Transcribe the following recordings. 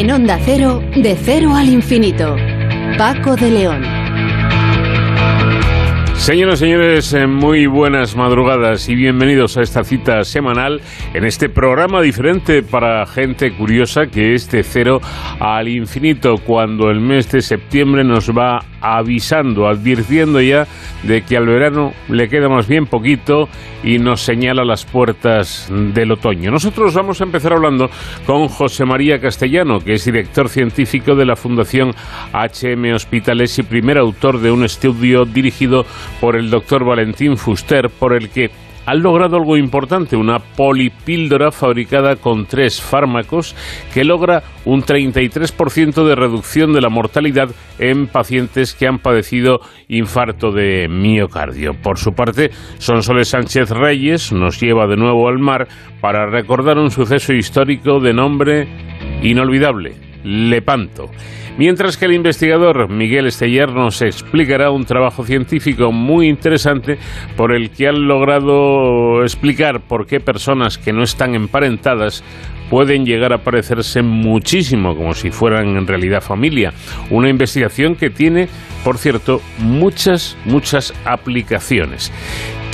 En Onda Cero, de cero al infinito. Paco de León. Señoras y señores, eh, muy buenas madrugadas y bienvenidos a esta cita semanal en este programa diferente para gente curiosa que es de cero al infinito cuando el mes de septiembre nos va avisando, advirtiendo ya de que al verano le queda más bien poquito y nos señala las puertas del otoño. Nosotros vamos a empezar hablando con José María Castellano, que es director científico de la Fundación HM Hospitales y primer autor de un estudio dirigido por el doctor Valentín Fuster, por el que han logrado algo importante, una polipíldora fabricada con tres fármacos que logra un 33% de reducción de la mortalidad en pacientes que han padecido infarto de miocardio. Por su parte, Sonsoles Sánchez Reyes nos lleva de nuevo al mar para recordar un suceso histórico de nombre inolvidable, Lepanto. Mientras que el investigador Miguel Esteller nos explicará un trabajo científico muy interesante por el que han logrado explicar por qué personas que no están emparentadas pueden llegar a parecerse muchísimo como si fueran en realidad familia. Una investigación que tiene, por cierto, muchas, muchas aplicaciones.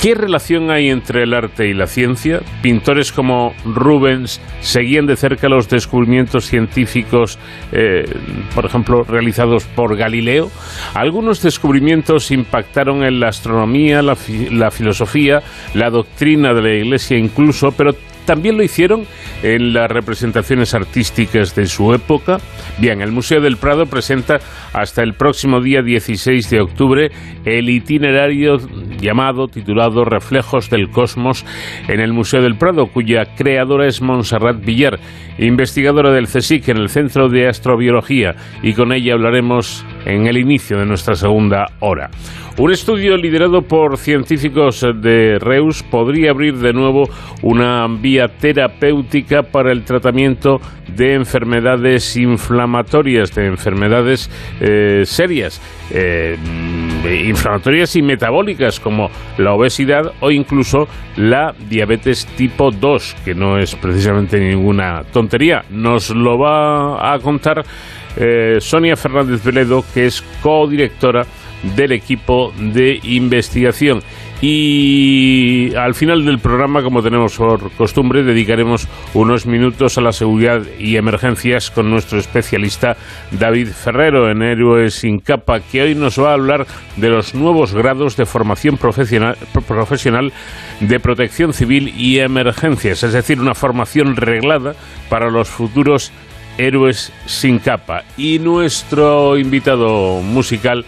¿Qué relación hay entre el arte y la ciencia? Pintores como Rubens seguían de cerca los descubrimientos científicos, eh, por ejemplo, realizados por Galileo. Algunos descubrimientos impactaron en la astronomía, la, la filosofía, la doctrina de la Iglesia incluso, pero también lo hicieron en las representaciones artísticas de su época. Bien, el Museo del Prado presenta hasta el próximo día 16 de octubre el itinerario llamado, titulado Reflejos del Cosmos en el Museo del Prado, cuya creadora es Montserrat Villar, investigadora del CSIC en el Centro de Astrobiología, y con ella hablaremos en el inicio de nuestra segunda hora. Un estudio liderado por científicos de Reus podría abrir de nuevo una vía terapéutica para el tratamiento de enfermedades inflamatorias, de enfermedades eh, serias, eh, inflamatorias y metabólicas como la obesidad o incluso la diabetes tipo 2, que no es precisamente ninguna tontería. Nos lo va a contar eh, Sonia Fernández Veledo, que es codirectora del equipo de investigación. Y al final del programa, como tenemos por costumbre, dedicaremos unos minutos a la seguridad y emergencias con nuestro especialista David Ferrero en Héroes sin capa, que hoy nos va a hablar de los nuevos grados de formación profesional, profesional de protección civil y emergencias, es decir, una formación reglada para los futuros héroes sin capa. Y nuestro invitado musical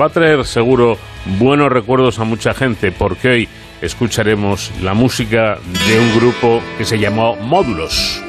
va a traer seguro buenos recuerdos a mucha gente porque hoy escucharemos la música de un grupo que se llamó Módulos.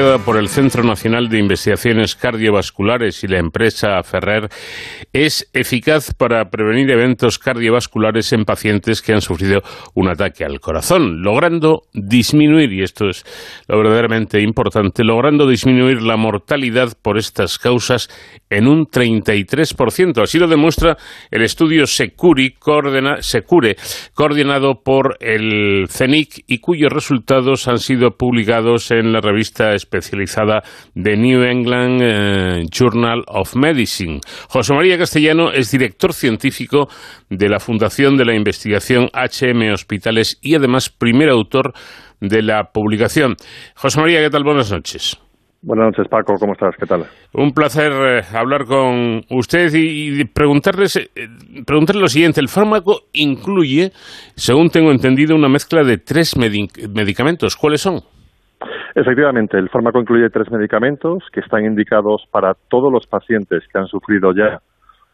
Desarrollada por el Centro Nacional de Investigaciones Cardiovasculares y la empresa Ferrer es eficaz para prevenir eventos cardiovasculares en pacientes que han sufrido un ataque al corazón, logrando disminuir, y esto es lo verdaderamente importante, logrando disminuir la mortalidad por estas causas en un 33%. Así lo demuestra el estudio Securi, Secure, coordinado por el CENIC y cuyos resultados han sido publicados en la revista especializada de New England eh, Journal of Medicine. José María Castellano es director científico de la Fundación de la Investigación HM Hospitales y además primer autor de la publicación. José María, ¿qué tal? Buenas noches. Buenas noches, Paco. ¿Cómo estás? ¿Qué tal? Un placer eh, hablar con usted y, preguntarles, eh, preguntarle lo siguiente. El fármaco incluye, según tengo entendido, una mezcla de tres medicamentos. ¿Cuáles son? Efectivamente, el fármaco incluye tres medicamentos que están indicados para todos los pacientes que han sufrido ya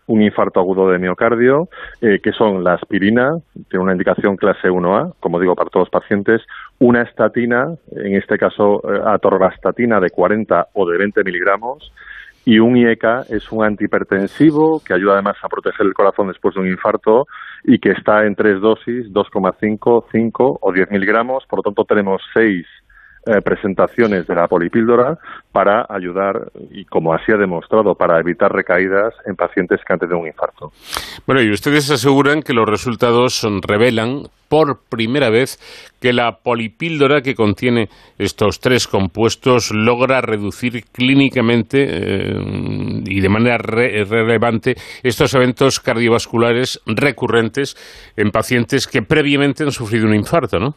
un infarto agudo de miocardio, eh, que son la aspirina, tiene una indicación clase 1A, como digo, para todos los pacientes, una estatina, en este caso eh, atorvastatina de 40 o de 20 miligramos, y un IECA es un antihipertensivo que ayuda además a proteger el corazón después de un infarto y que está en tres dosis, 2,5, 5 o 10 miligramos. Por lo tanto, tenemos seis eh, presentaciones de la polipíldora para ayudar, y como así ha demostrado, para evitar recaídas en pacientes que han tenido un infarto. Bueno, y ustedes aseguran que los resultados revelan por primera vez que la polipíldora que contiene estos tres compuestos logra reducir clínicamente eh, y de manera relevante estos eventos cardiovasculares recurrentes en pacientes que previamente han sufrido un infarto, ¿no?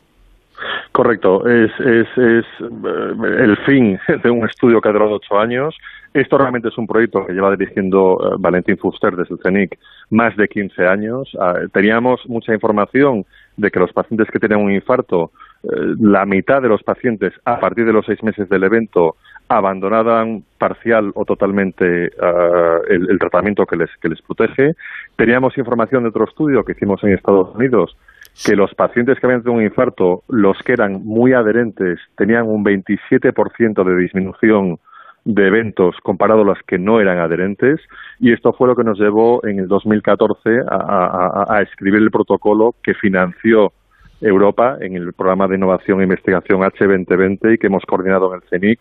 Correcto, es, es, eh, el fin de un estudio que ha durado ocho años. Esto realmente es un proyecto que lleva dirigiendo eh, Valentín Fuster desde el CENIC más de 15 años. Ah, teníamos mucha información de que los pacientes que tenían un infarto, eh, la mitad de los pacientes a partir de los seis meses del evento abandonaban parcial o totalmente ah, el, tratamiento que les protege. Teníamos información de otro estudio que hicimos en Estados Unidos que los pacientes que habían tenido un infarto, los que eran muy adherentes, tenían un 27% de disminución de eventos comparado a los que no eran adherentes y esto fue lo que nos llevó en el 2014 a, a escribir el protocolo que financió Europa en el programa de innovación e investigación H2020 y que hemos coordinado en el CENIC.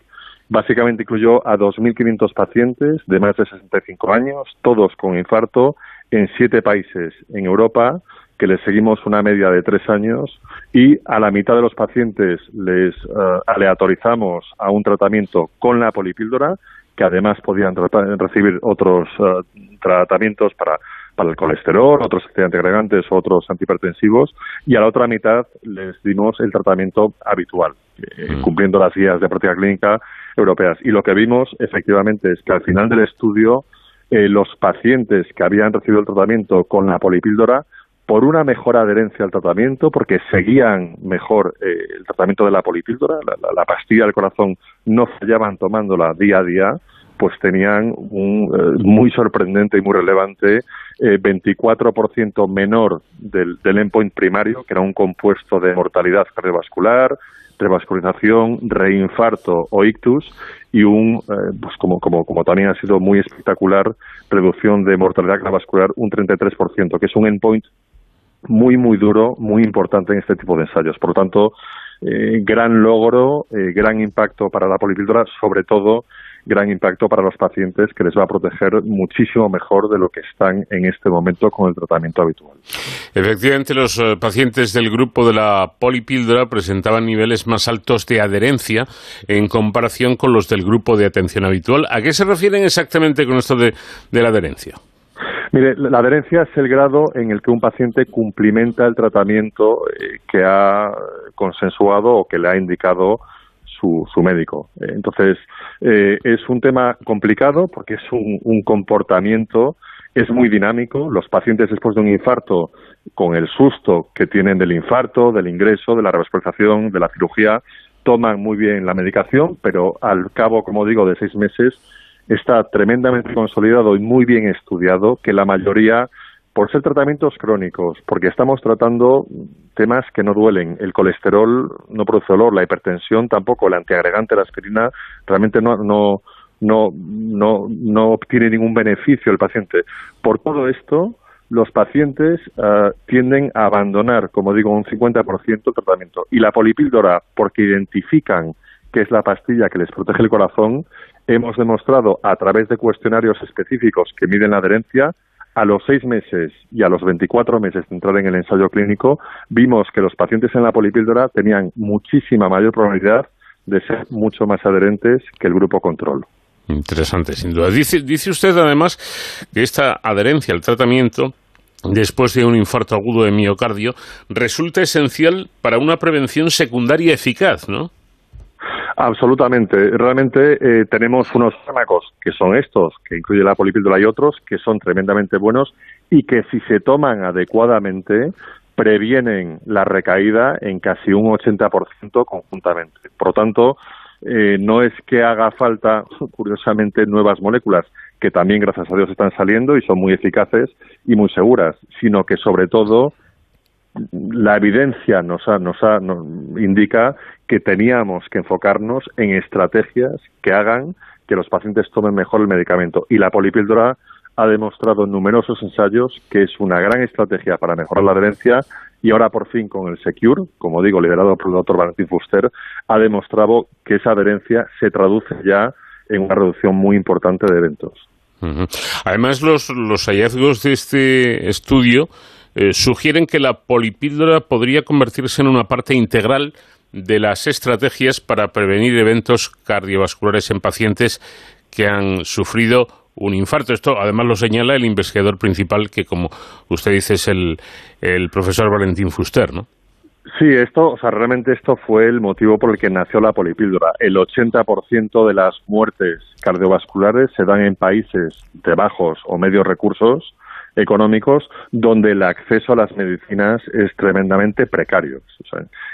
Básicamente incluyó a 2.500 pacientes de más de 65 años, todos con infarto, en siete países en Europa que les seguimos una media de tres años y a la mitad de los pacientes les uh, aleatorizamos a un tratamiento con la polipíldora, que además podían recibir otros uh, tratamientos para, para el colesterol, otros antiagregantes otros antihipertensivos, y a la otra mitad les dimos el tratamiento habitual, eh, mm. cumpliendo las guías de práctica clínica europeas. Y lo que vimos efectivamente es que al final del estudio eh, los pacientes que habían recibido el tratamiento con la polipíldora por una mejor adherencia al tratamiento, porque seguían mejor eh, el tratamiento de la polipíldora, la, pastilla del corazón no fallaban tomándola día a día, pues tenían un eh, muy sorprendente y muy relevante 24% eh, menor del, del endpoint primario, que era un compuesto de mortalidad cardiovascular, revascularización, reinfarto o ictus y un, pues como, como, como también ha sido muy espectacular, reducción de mortalidad cardiovascular un 33%, que es un endpoint muy, muy duro, muy importante en este tipo de ensayos. Por lo tanto, eh, gran logro, eh, gran impacto para la polipíldora, sobre todo gran impacto para los pacientes que les va a proteger muchísimo mejor de lo que están en este momento con el tratamiento habitual. Efectivamente, los eh, pacientes del grupo de la polipíldora presentaban niveles más altos de adherencia en comparación con los del grupo de atención habitual. ¿A qué se refieren exactamente con esto de la adherencia? Mire, la adherencia es el grado en el que un paciente cumplimenta el tratamiento eh, que ha consensuado o que le ha indicado su, su médico. Eh, entonces, eh, es un tema complicado porque es un, un, comportamiento, es muy dinámico. Los pacientes después de un infarto, con el susto que tienen del infarto, del ingreso, de la revascularización, de la cirugía, toman muy bien la medicación, pero al cabo, como digo, de seis meses, está tremendamente consolidado y muy bien estudiado que la mayoría por ser tratamientos crónicos, porque estamos tratando temas que no duelen. El colesterol no produce dolor, la hipertensión tampoco, el antiagregante, la aspirina, realmente no, no, no, no, no obtiene ningún beneficio el paciente. Por todo esto, los pacientes uh, tienden a abandonar, como digo, un 50% el tratamiento. Y la polipíldora, porque identifican que es la pastilla que les protege el corazón, hemos demostrado a través de cuestionarios específicos que miden la adherencia, a los seis meses y a los 24 meses de entrar en el ensayo clínico, vimos que los pacientes en la polipíldora tenían muchísima mayor probabilidad de ser mucho más adherentes que el grupo control. Interesante, sin duda. Dice, dice usted además que esta adherencia al tratamiento después de un infarto agudo de miocardio resulta esencial para una prevención secundaria eficaz, ¿no? Absolutamente. Realmente eh, tenemos unos fármacos que son estos, que incluye la polipíldora y otros, que son tremendamente buenos y que si se toman adecuadamente previenen la recaída en casi un 80% conjuntamente. Por lo tanto, eh, no es que haga falta, curiosamente, nuevas moléculas, que también, gracias a Dios, están saliendo y son muy eficaces y muy seguras, sino que, sobre todo, la evidencia nos, nos, indica que teníamos que enfocarnos en estrategias que hagan que los pacientes tomen mejor el medicamento. Y la polipíldora ha demostrado en numerosos ensayos que es una gran estrategia para mejorar la adherencia y ahora por fin con el Secure, como digo, liderado por el doctor Valentín Fuster, ha demostrado que esa adherencia se traduce ya en una reducción muy importante de eventos. Además, los, los hallazgos de este estudio eh, sugieren que la polipíldora podría convertirse en una parte integral de las estrategias para prevenir eventos cardiovasculares en pacientes que han sufrido un infarto. Esto además lo señala el investigador principal, que como usted dice es el, el profesor Valentín Fuster, ¿no? Sí, esto, o sea, realmente esto fue el motivo por el que nació la polipíldora. El 80% de las muertes cardiovasculares se dan en países de bajos o medios recursos económicos donde el acceso a las medicinas es tremendamente precario.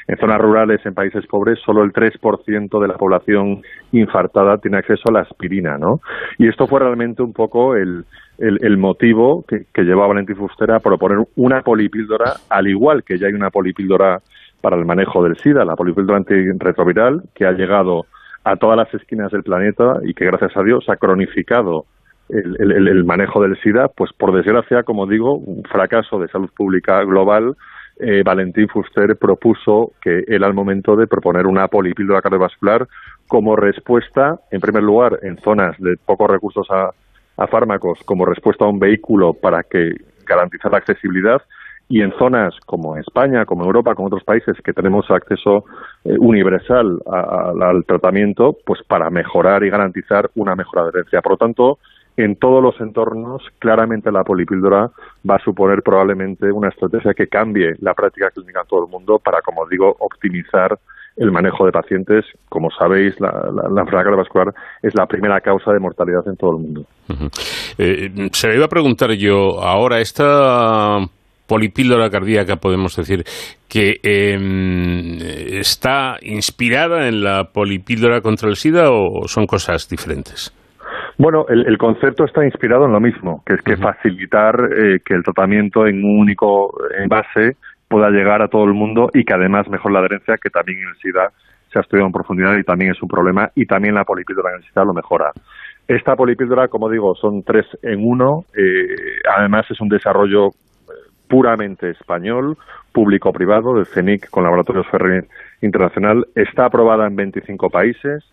en zonas rurales, en países pobres, solo el 3% de la población infartada tiene acceso a la aspirina, ¿no? Y esto fue realmente un poco el, el, motivo que, que llevó a Valentín Fuster a proponer una polipíldora, al igual que ya hay una polipíldora para el manejo del SIDA, la polipíldora antirretroviral, que ha llegado a todas las esquinas del planeta y que gracias a Dios ha cronificado el, manejo del SIDA, pues por desgracia, como digo, un fracaso de salud pública global, eh, Valentín Fuster propuso que era el momento de proponer una polipíldora cardiovascular como respuesta, en primer lugar, en zonas de pocos recursos a, fármacos, como respuesta a un vehículo para que garantizar la accesibilidad, y en zonas como España, como Europa, como otros países que tenemos acceso eh, universal al tratamiento, pues para mejorar y garantizar una mejor adherencia. Por lo tanto, en todos los entornos, claramente la polipíldora va a suponer probablemente una estrategia que cambie la práctica clínica en todo el mundo para, como digo, optimizar el manejo de pacientes. Como sabéis, la, enfermedad cardiovascular es la primera causa de mortalidad en todo el mundo. Eh, se le iba a preguntar yo, ahora esta polipíldora cardíaca, podemos decir, que em, está inspirada en la polipíldora contra el SIDA o son cosas diferentes? Bueno, el, concepto está inspirado en lo mismo, que es que facilitar eh, que el tratamiento en un único envase pueda llegar a todo el mundo y que además mejor la adherencia, que también en el SIDA se ha estudiado en profundidad y también es un problema, y también la polipíldora en el SIDA lo mejora. Esta polipíldora, como digo, son tres en uno, eh, además es un desarrollo eh, puramente español, público-privado, del CENIC con Laboratorios Ferrer Internacional, está aprobada en 25 países,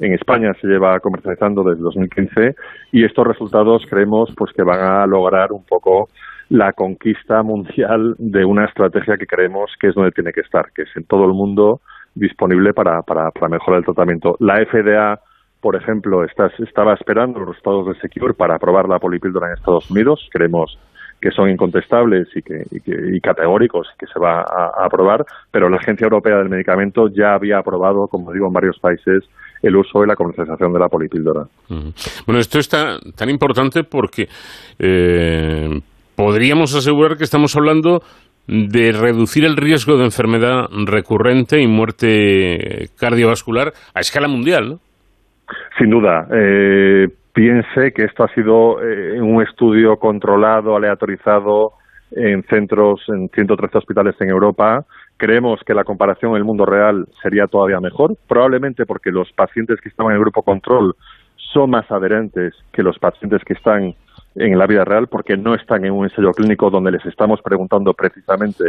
en España se lleva comercializando desde 2015 y estos resultados creemos pues que van a lograr un poco la conquista mundial de una estrategia que creemos que es donde tiene que estar, que es en todo el mundo disponible para, para, mejorar el tratamiento. La FDA, por ejemplo, está, estaba esperando los resultados de Secure para aprobar la polipíldora en Estados Unidos. Creemos que son incontestables y, que, y, categóricos que se va a, aprobar, pero la Agencia Europea del Medicamento ya había aprobado, como digo, en varios países el uso y la comercialización de la polipíldora. Bueno, esto es tan, importante porque eh, podríamos asegurar que estamos hablando de reducir el riesgo de enfermedad recurrente y muerte cardiovascular a escala mundial, ¿no? Sin duda. Eh, piense que esto ha sido eh, un estudio controlado, aleatorizado, en centros, en 113 hospitales en Europa. Creemos que la comparación en el mundo real sería todavía mejor, probablemente porque los pacientes que estaban en el grupo control son más adherentes que los pacientes que están en la vida real, porque no están en un ensayo clínico donde les estamos preguntando precisamente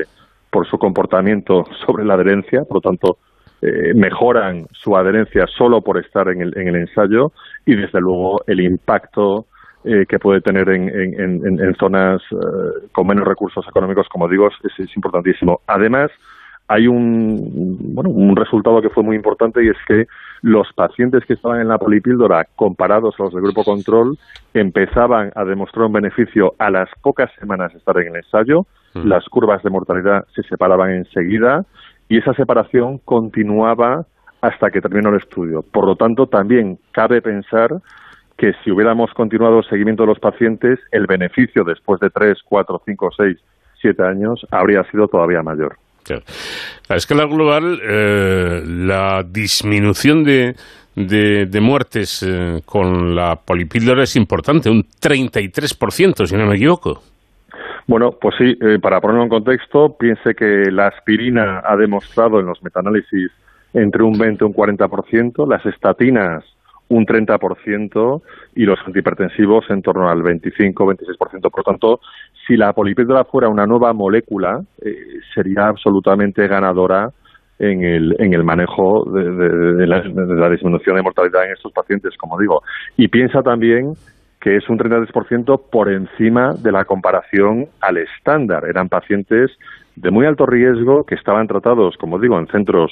por su comportamiento sobre la adherencia, por lo tanto, eh, mejoran su adherencia solo por estar en el, en el ensayo y, desde luego, el impacto eh, que puede tener en, en, zonas eh, con menos recursos económicos, como digo, es, importantísimo. Además, hay un, bueno, un resultado que fue muy importante y es que los pacientes que estaban en la polipíldora comparados a los del grupo control empezaban a demostrar un beneficio a las pocas semanas de estar en el ensayo, mm. las curvas de mortalidad se separaban enseguida y esa separación continuaba hasta que terminó el estudio. Por lo tanto, también cabe pensar que si hubiéramos continuado el seguimiento de los pacientes, el beneficio después de 3, 4, 5, 6, 7 años habría sido todavía mayor. A escala global, eh, la disminución de, de, muertes eh, con la polipíldora es importante, un 33%, si no me equivoco. Bueno, pues sí, eh, para ponerlo en contexto, piense que la aspirina ha demostrado en los metaanálisis entre un 20 y un 40%, las estatinas un 30% y los antihipertensivos en torno al 25-26%. Por tanto, si la polipíldora fuera una nueva molécula, eh, sería absolutamente ganadora en el, en el manejo de, la, de, la, disminución de mortalidad en estos pacientes, como digo. Y piensa también que es un 33% por encima de la comparación al estándar. Eran pacientes de muy alto riesgo que estaban tratados, como digo, en centros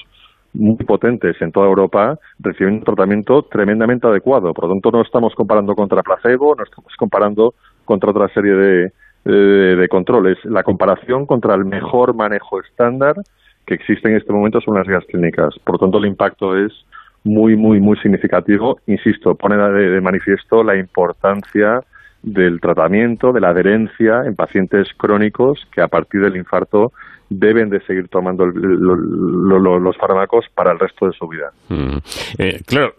muy potentes en toda Europa reciben un tratamiento tremendamente adecuado. Por lo tanto, no estamos comparando contra placebo, no estamos comparando contra otra serie de, de, controles. La comparación contra el mejor manejo estándar que existe en este momento son las guías clínicas. Por lo tanto, el impacto es muy, muy, muy significativo. Insisto, pone de manifiesto la importancia del tratamiento, de la adherencia en pacientes crónicos que a partir del infarto deben de seguir tomando los fármacos para el resto de su vida. Mm. Eh, claro,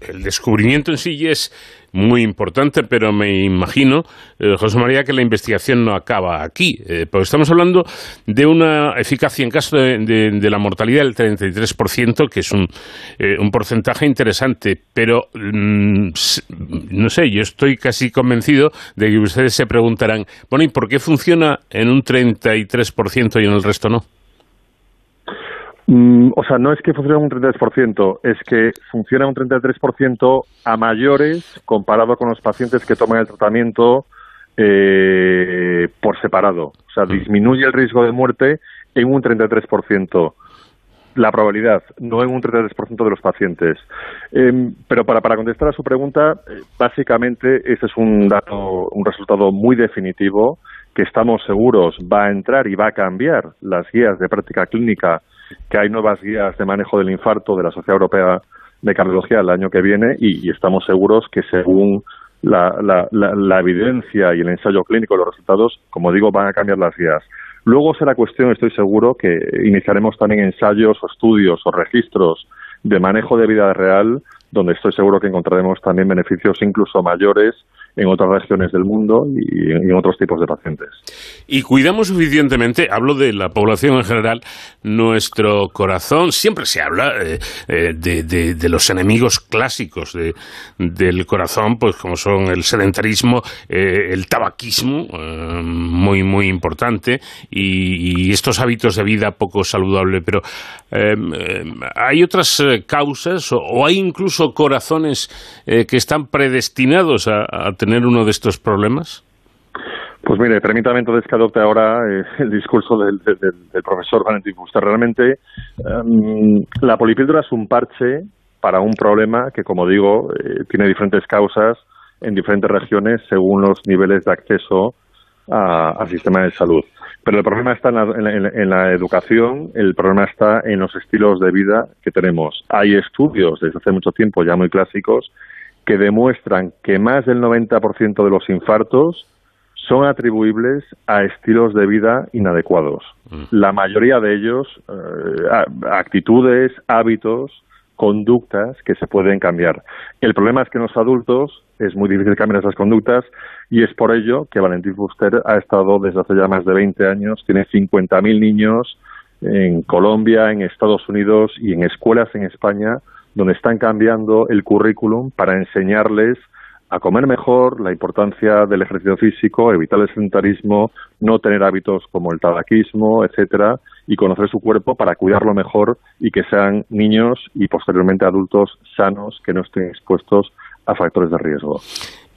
el descubrimiento en sí es muy importante, pero me imagino, eh, José María, que la investigación no acaba aquí, eh, porque estamos hablando de una eficacia en caso de, la mortalidad del 33%, que es un, un porcentaje interesante, pero mm, no sé, yo estoy casi convencido de que ustedes se preguntarán, bueno, ¿y por qué funciona en un 33% y en el resto esto no? Mm, o sea, no es que funcione un 33%, es que funciona un 33% a mayores comparado con los pacientes que toman el tratamiento eh, por separado. O sea, mm. disminuye el riesgo de muerte en un 33% la probabilidad, no en un 33% de los pacientes. Em, pero para, para contestar a su pregunta, eh, básicamente ese es un dato, un resultado muy definitivo que estamos seguros va a entrar y va a cambiar las guías de práctica clínica, que hay nuevas guías de manejo del infarto de la Sociedad Europea de Cardiología el año que viene y, estamos seguros que según la, la, evidencia y el ensayo clínico, los resultados, como digo, van a cambiar las guías. Luego será cuestión, estoy seguro, que iniciaremos también ensayos o estudios o registros de manejo de vida real, donde estoy seguro que encontraremos también beneficios incluso mayores en otras regiones del mundo y en, otros tipos de pacientes. Y cuidamos suficientemente, hablo de la población en general, nuestro corazón. Siempre se habla eh, eh, de, los enemigos clásicos del corazón, pues como son el sedentarismo, eh, el tabaquismo, muy, muy importante, y, estos hábitos de vida poco saludables. Pero hay otras causas o, hay incluso corazones que están predestinados a, a tener uno de estos problemas? Pues mire, permítame entonces que adopte ahora eh, el discurso del, profesor Valentín Fuster. Realmente, em, la polipíldora es un parche para un problema que, como digo, eh, tiene diferentes causas en diferentes regiones según los niveles de acceso al sistema de salud. Pero el problema está en la, educación, el problema está en los estilos de vida que tenemos. Hay estudios desde hace mucho tiempo ya muy clásicos que demuestran que más del 90% de los infartos son atribuibles a estilos de vida inadecuados. Mm. La mayoría de ellos, eh, actitudes, hábitos conductas que se pueden cambiar. El problema es que en los adultos es muy difícil cambiar esas conductas y es por ello que Valentín Fuster ha estado desde hace ya más de 20 años, tiene 50.000 niños en Colombia, en Estados Unidos y en escuelas en España donde están cambiando el currículum para enseñarles a comer mejor, la importancia del ejercicio físico, evitar el sedentarismo, no tener hábitos como el tabaquismo, etcétera, y conocer su cuerpo para cuidarlo mejor y que sean niños y posteriormente adultos sanos que no estén expuestos a factores de riesgo.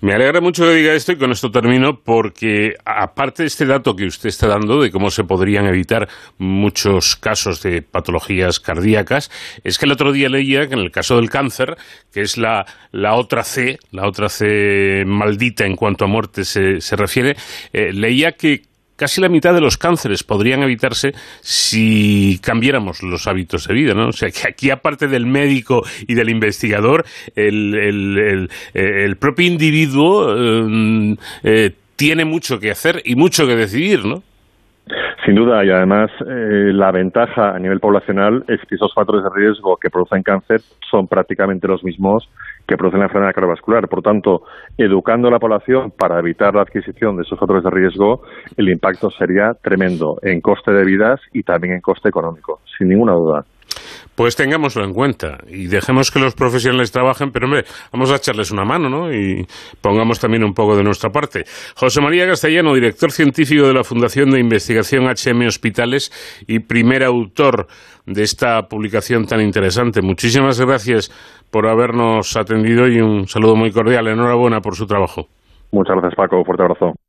Me alegra mucho que diga esto y con esto termino porque aparte de este dato que usted está dando de cómo se podrían evitar muchos casos de patologías cardíacas, es que el otro día leía que en el caso del cáncer, que es la, la otra C, la otra C maldita en cuanto a muerte se, se refiere, eh, leía que casi la mitad de los cánceres podrían evitarse si cambiáramos los hábitos de vida, ¿no? O sea, que aquí aparte del médico y del investigador, el, el, el, propio individuo eh, eh, tiene mucho que hacer y mucho que decidir, ¿no? Sin duda, y además eh, la ventaja a nivel poblacional es que esos factores de riesgo que producen cáncer son prácticamente los mismos que producen la enfermedad cardiovascular. Por tanto, educando a la población para evitar la adquisición de esos factores de riesgo, el impacto sería tremendo en coste de vidas y también en coste económico, sin ninguna duda. Pues tengámoslo en cuenta y dejemos que los profesionales trabajen, pero hombre, vamos a echarles una mano, ¿no? Y pongamos también un poco de nuestra parte. José María Castellano, director científico de la Fundación de Investigación HM Hospitales y primer autor de esta publicación tan interesante. Muchísimas gracias por habernos atendido y un saludo muy cordial. Enhorabuena por su trabajo. Muchas gracias, Paco. Fuerte abrazo.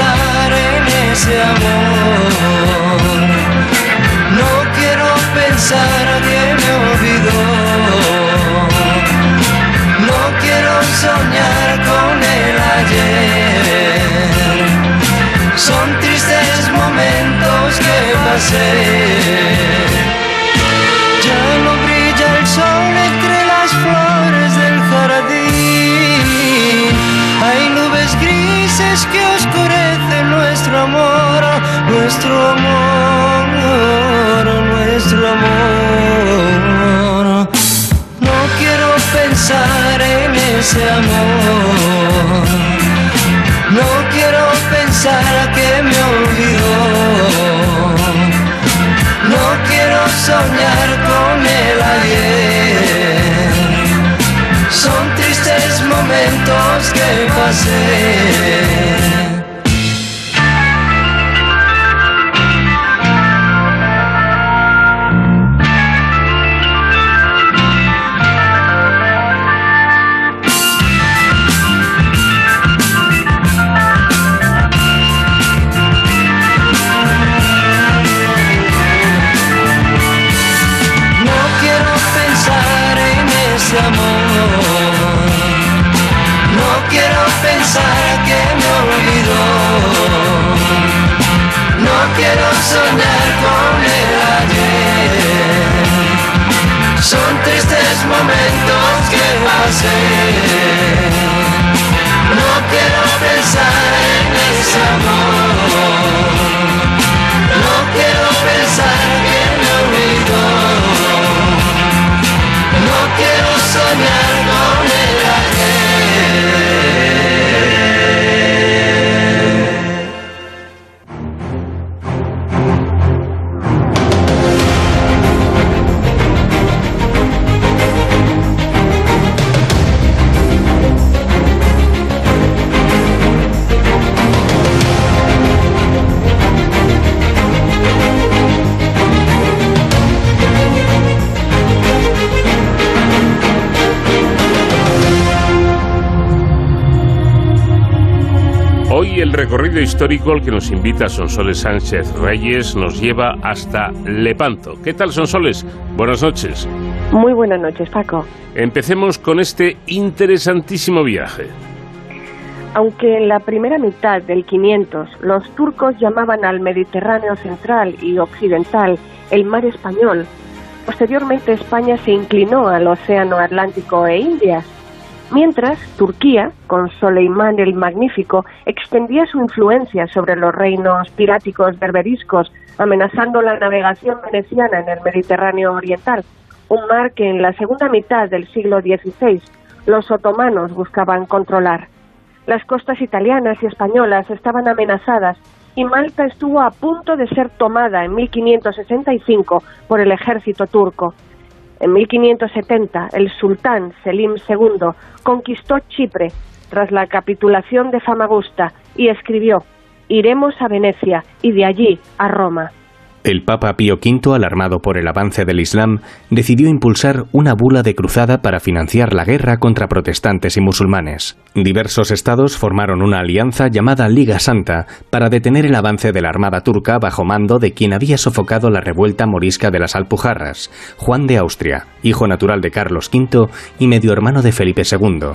en ese amor. No quiero pensar que me olvidó. No quiero soñar con el ayer. Son tristes momentos que pasé. Nuestro amor, nuestro amor. No quiero pensar en ese amor. No quiero pensar que me olvidó. No quiero soñar con el ayer. Son tristes momentos que pasé. Soñar con el ayer. Son tristes momentos que pasé. No quiero pensar en ese amor. Recorrido histórico al que nos invita Sonsoles Sánchez Reyes nos lleva hasta Lepanto. ¿Qué tal, Sonsoles? Buenas noches. Muy buenas noches, Paco. Empecemos con este interesantísimo viaje. Aunque en la primera mitad del 500 los turcos llamaban al Mediterráneo central y occidental el mar español, posteriormente España se inclinó al Océano Atlántico e Indias Mientras, Turquía, con Soleimán el Magnífico, extendía su influencia sobre los reinos piráticos berberiscos, amenazando la navegación veneciana en el Mediterráneo oriental, un mar que en la segunda mitad del siglo XVI los otomanos buscaban controlar. Las costas italianas y españolas estaban amenazadas y Malta estuvo a punto de ser tomada en 1565 por el ejército turco. En 1570, el sultán Selim II conquistó Chipre tras la capitulación de Famagusta y escribió, Iremos a Venecia y de allí a Roma. El Papa Pío V, alarmado por el avance del Islam, decidió impulsar una bula de cruzada para financiar la guerra contra protestantes y musulmanes. Diversos estados formaron una alianza llamada Liga Santa para detener el avance de la armada turca bajo mando de quien había sofocado la revuelta morisca de las Alpujarras, Juan de Austria, hijo natural de Carlos V y medio hermano de Felipe II,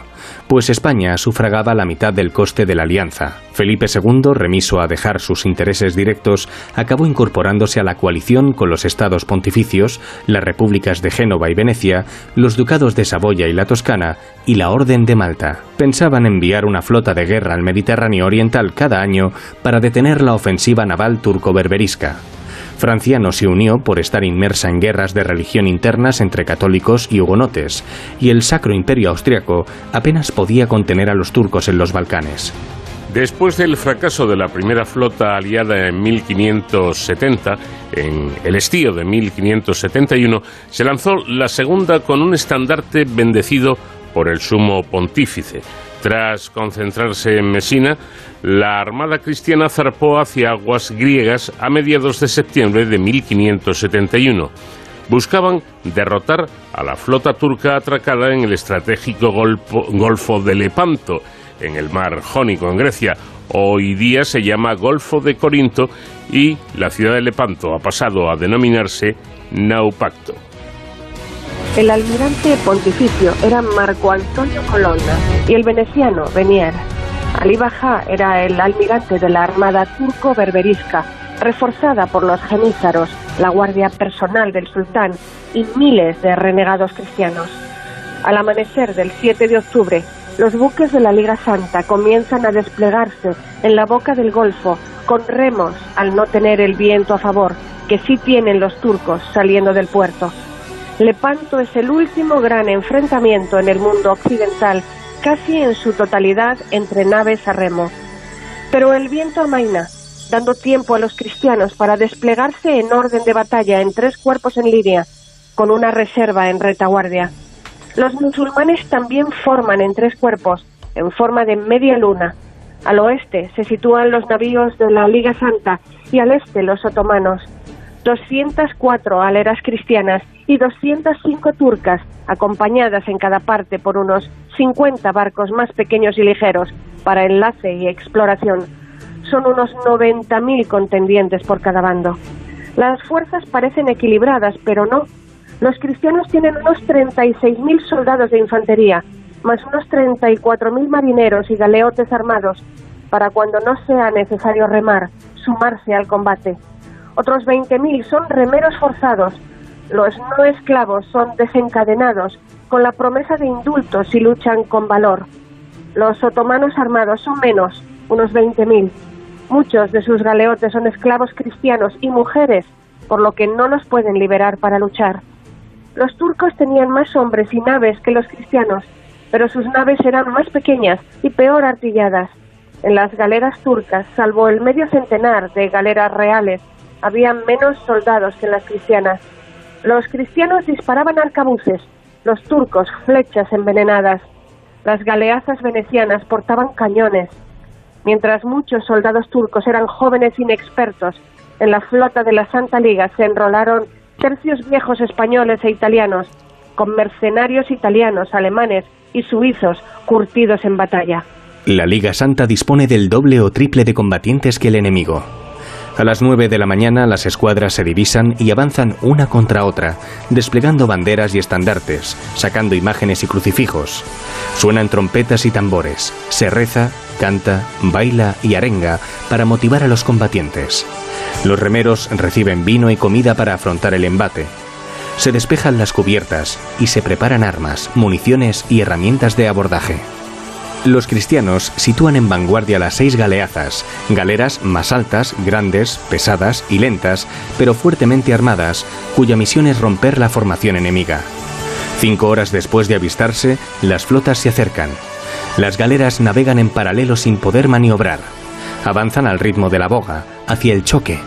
pues España sufragaba la mitad del coste de la alianza. Felipe II, remiso a dejar sus intereses directos, acabó incorporándose a la coalición con los estados pontificios, las repúblicas de Génova y Venecia, los ducados de Saboya y la Toscana y la Orden de Malta. Pensaban enviar una flota de guerra al Mediterráneo Oriental cada año para detener la ofensiva naval turco-berberisca. Francia no se unió por estar inmersa en guerras de religión internas entre católicos y hugonotes, y el Sacro Imperio Austriaco apenas podía contener a los turcos en los Balcanes. Después del fracaso de la primera flota aliada en 1570, en el estío de 1571, se lanzó la segunda con un estandarte bendecido por el sumo pontífice. Tras concentrarse en Mesina, la armada cristiana zarpó hacia aguas griegas a mediados de septiembre de 1571 buscaban derrotar a la flota turca atracada en el estratégico Golfo de Lepanto, en el mar Jónico, en Grecia. Hoy día se llama Golfo de Corinto y la ciudad de Lepanto ha pasado a denominarse Naupacto. El almirante pontificio era Marco Antonio Colonna y el veneciano Venier. Ali Bajá era el almirante de la armada turco-berberisca, reforzada por los genízaros, la guardia personal del sultán y miles de renegados cristianos. Al amanecer del 7 de octubre, los buques de la Liga Santa comienzan a desplegarse en la boca del Golfo con remos al no tener el viento a favor, que sí tienen los turcos saliendo del puerto. Lepanto es el último gran enfrentamiento en el mundo occidental, casi en su totalidad entre naves a remo. Pero el viento amaina, dando tiempo a los cristianos para desplegarse en orden de batalla en tres cuerpos en línea, con una reserva en retaguardia. Los musulmanes también forman en tres cuerpos, en forma de media luna. Al oeste se sitúan los navíos de la Liga Santa y al este los otomanos. 204 aleras cristianas y 205 turcas, acompañadas en cada parte por unos 50 barcos más pequeños y ligeros para enlace y exploración. Son unos 90.000 contendientes por cada bando. Las fuerzas parecen equilibradas, pero no, los cristianos tienen unos 36.000 soldados de infantería, más unos 34.000 marineros y galeotes armados, para cuando no sea necesario remar, sumarse al combate. Otros 20.000 son remeros forzados. Los no esclavos son desencadenados con la promesa de indultos y luchan con valor. Los otomanos armados son menos, unos 20.000. Muchos de sus galeotes son esclavos cristianos y mujeres, por lo que no los pueden liberar para luchar. Los turcos tenían más hombres y naves que los cristianos, pero sus naves eran más pequeñas y peor artilladas. En las galeras turcas, salvo el medio centenar de galeras reales, había menos soldados que en las cristianas. Los cristianos disparaban arcabuces, los turcos flechas envenenadas. Las galeazas venecianas portaban cañones. Mientras muchos soldados turcos eran jóvenes inexpertos, en la flota de la Santa Liga se enrolaron tercios viejos españoles e italianos, con mercenarios italianos, alemanes y suizos curtidos en batalla. La Liga Santa dispone del doble o triple de combatientes que el enemigo. A las 9 de la mañana las escuadras se divisan y avanzan una contra otra, desplegando banderas y estandartes, sacando imágenes y crucifijos. Suenan trompetas y tambores, se reza, canta, baila y arenga para motivar a los combatientes. Los remeros reciben vino y comida para afrontar el embate. Se despejan las cubiertas y se preparan armas, municiones y herramientas de abordaje. Los cristianos sitúan en vanguardia las seis galeazas, galeras más altas, grandes, pesadas y lentas, pero fuertemente armadas, cuya misión es romper la formación enemiga. Cinco horas después de avistarse, las flotas se acercan. Las galeras navegan en paralelo sin poder maniobrar. Avanzan al ritmo de la boga, hacia el choque,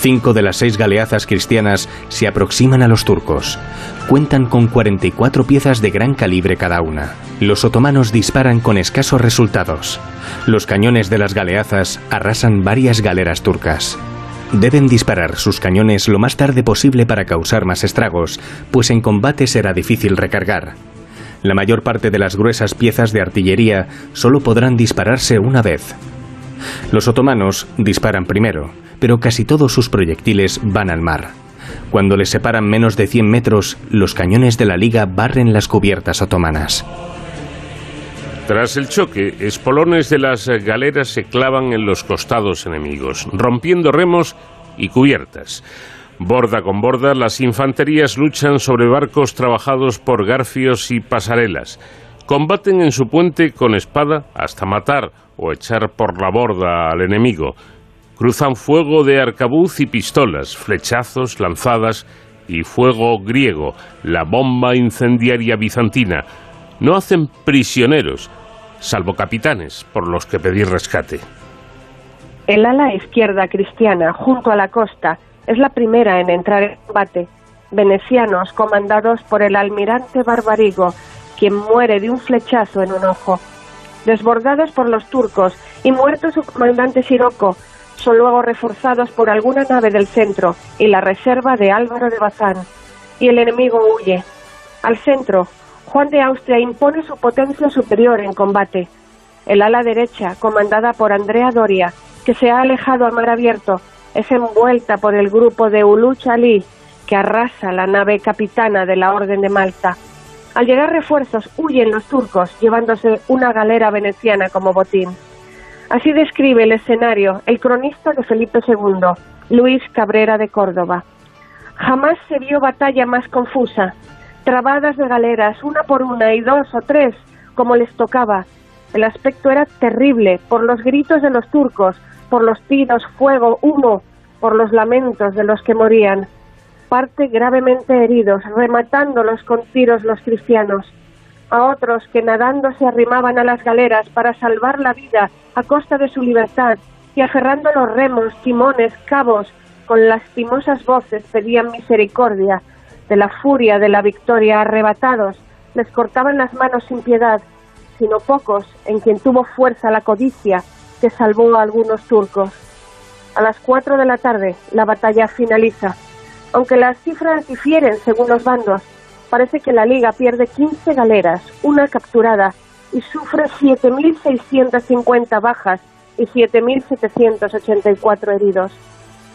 Cinco de las seis galeazas cristianas se aproximan a los turcos. Cuentan con 44 piezas de gran calibre cada una. Los otomanos disparan con escasos resultados. Los cañones de las galeazas arrasan varias galeras turcas. Deben disparar sus cañones lo más tarde posible para causar más estragos, pues en combate será difícil recargar. La mayor parte de las gruesas piezas de artillería solo podrán dispararse una vez. Los otomanos disparan primero, pero casi todos sus proyectiles van al mar. Cuando les separan menos de 100 metros, los cañones de la Liga barren las cubiertas otomanas. Tras el choque, espolones de las galeras se clavan en los costados enemigos, rompiendo remos y cubiertas. Borda con borda, las infanterías luchan sobre barcos trabajados por garfios y pasarelas. Combaten en su puente con espada hasta matar o echar por la borda al enemigo cruzan fuego de arcabuz y pistolas, flechazos, lanzadas y fuego griego, la bomba incendiaria bizantina. No hacen prisioneros, salvo capitanes por los que pedir rescate. El ala izquierda cristiana, junto a la costa, es la primera en entrar en combate. Venecianos comandados por el almirante Barbarigo, quien muere de un flechazo en un ojo. Desbordados por los turcos y muerto su comandante Siroco, son luego reforzados por alguna nave del centro y la reserva de Álvaro de Bazán, y el enemigo huye. Al centro, Juan de Austria impone su potencia superior en combate. El ala derecha, comandada por Andrea Doria, que se ha alejado a mar abierto, es envuelta por el grupo de Uluch Ali, que arrasa la nave capitana de la Orden de Malta. Al llegar refuerzos, huyen los turcos, llevándose una galera veneciana como botín. Así describe el escenario el cronista de Felipe II, Luis Cabrera de Córdoba. Jamás se vio batalla más confusa, trabadas de galeras, una por una y dos o tres, como les tocaba. El aspecto era terrible por los gritos de los turcos, por los tiros, fuego, humo, por los lamentos de los que morían. Parte gravemente heridos, rematándolos con tiros los cristianos a otros que nadando se arrimaban a las galeras para salvar la vida a costa de su libertad y aferrando los remos, timones, cabos, con lastimosas voces pedían misericordia de la furia de la victoria arrebatados, les cortaban las manos sin piedad, sino pocos en quien tuvo fuerza la codicia que salvó a algunos turcos. A las cuatro de la tarde la batalla finaliza. Aunque las cifras difieren según los bandos, parece que la Liga pierde 15 galeras, una capturada y sufre 7.650 bajas y 7.784 heridos.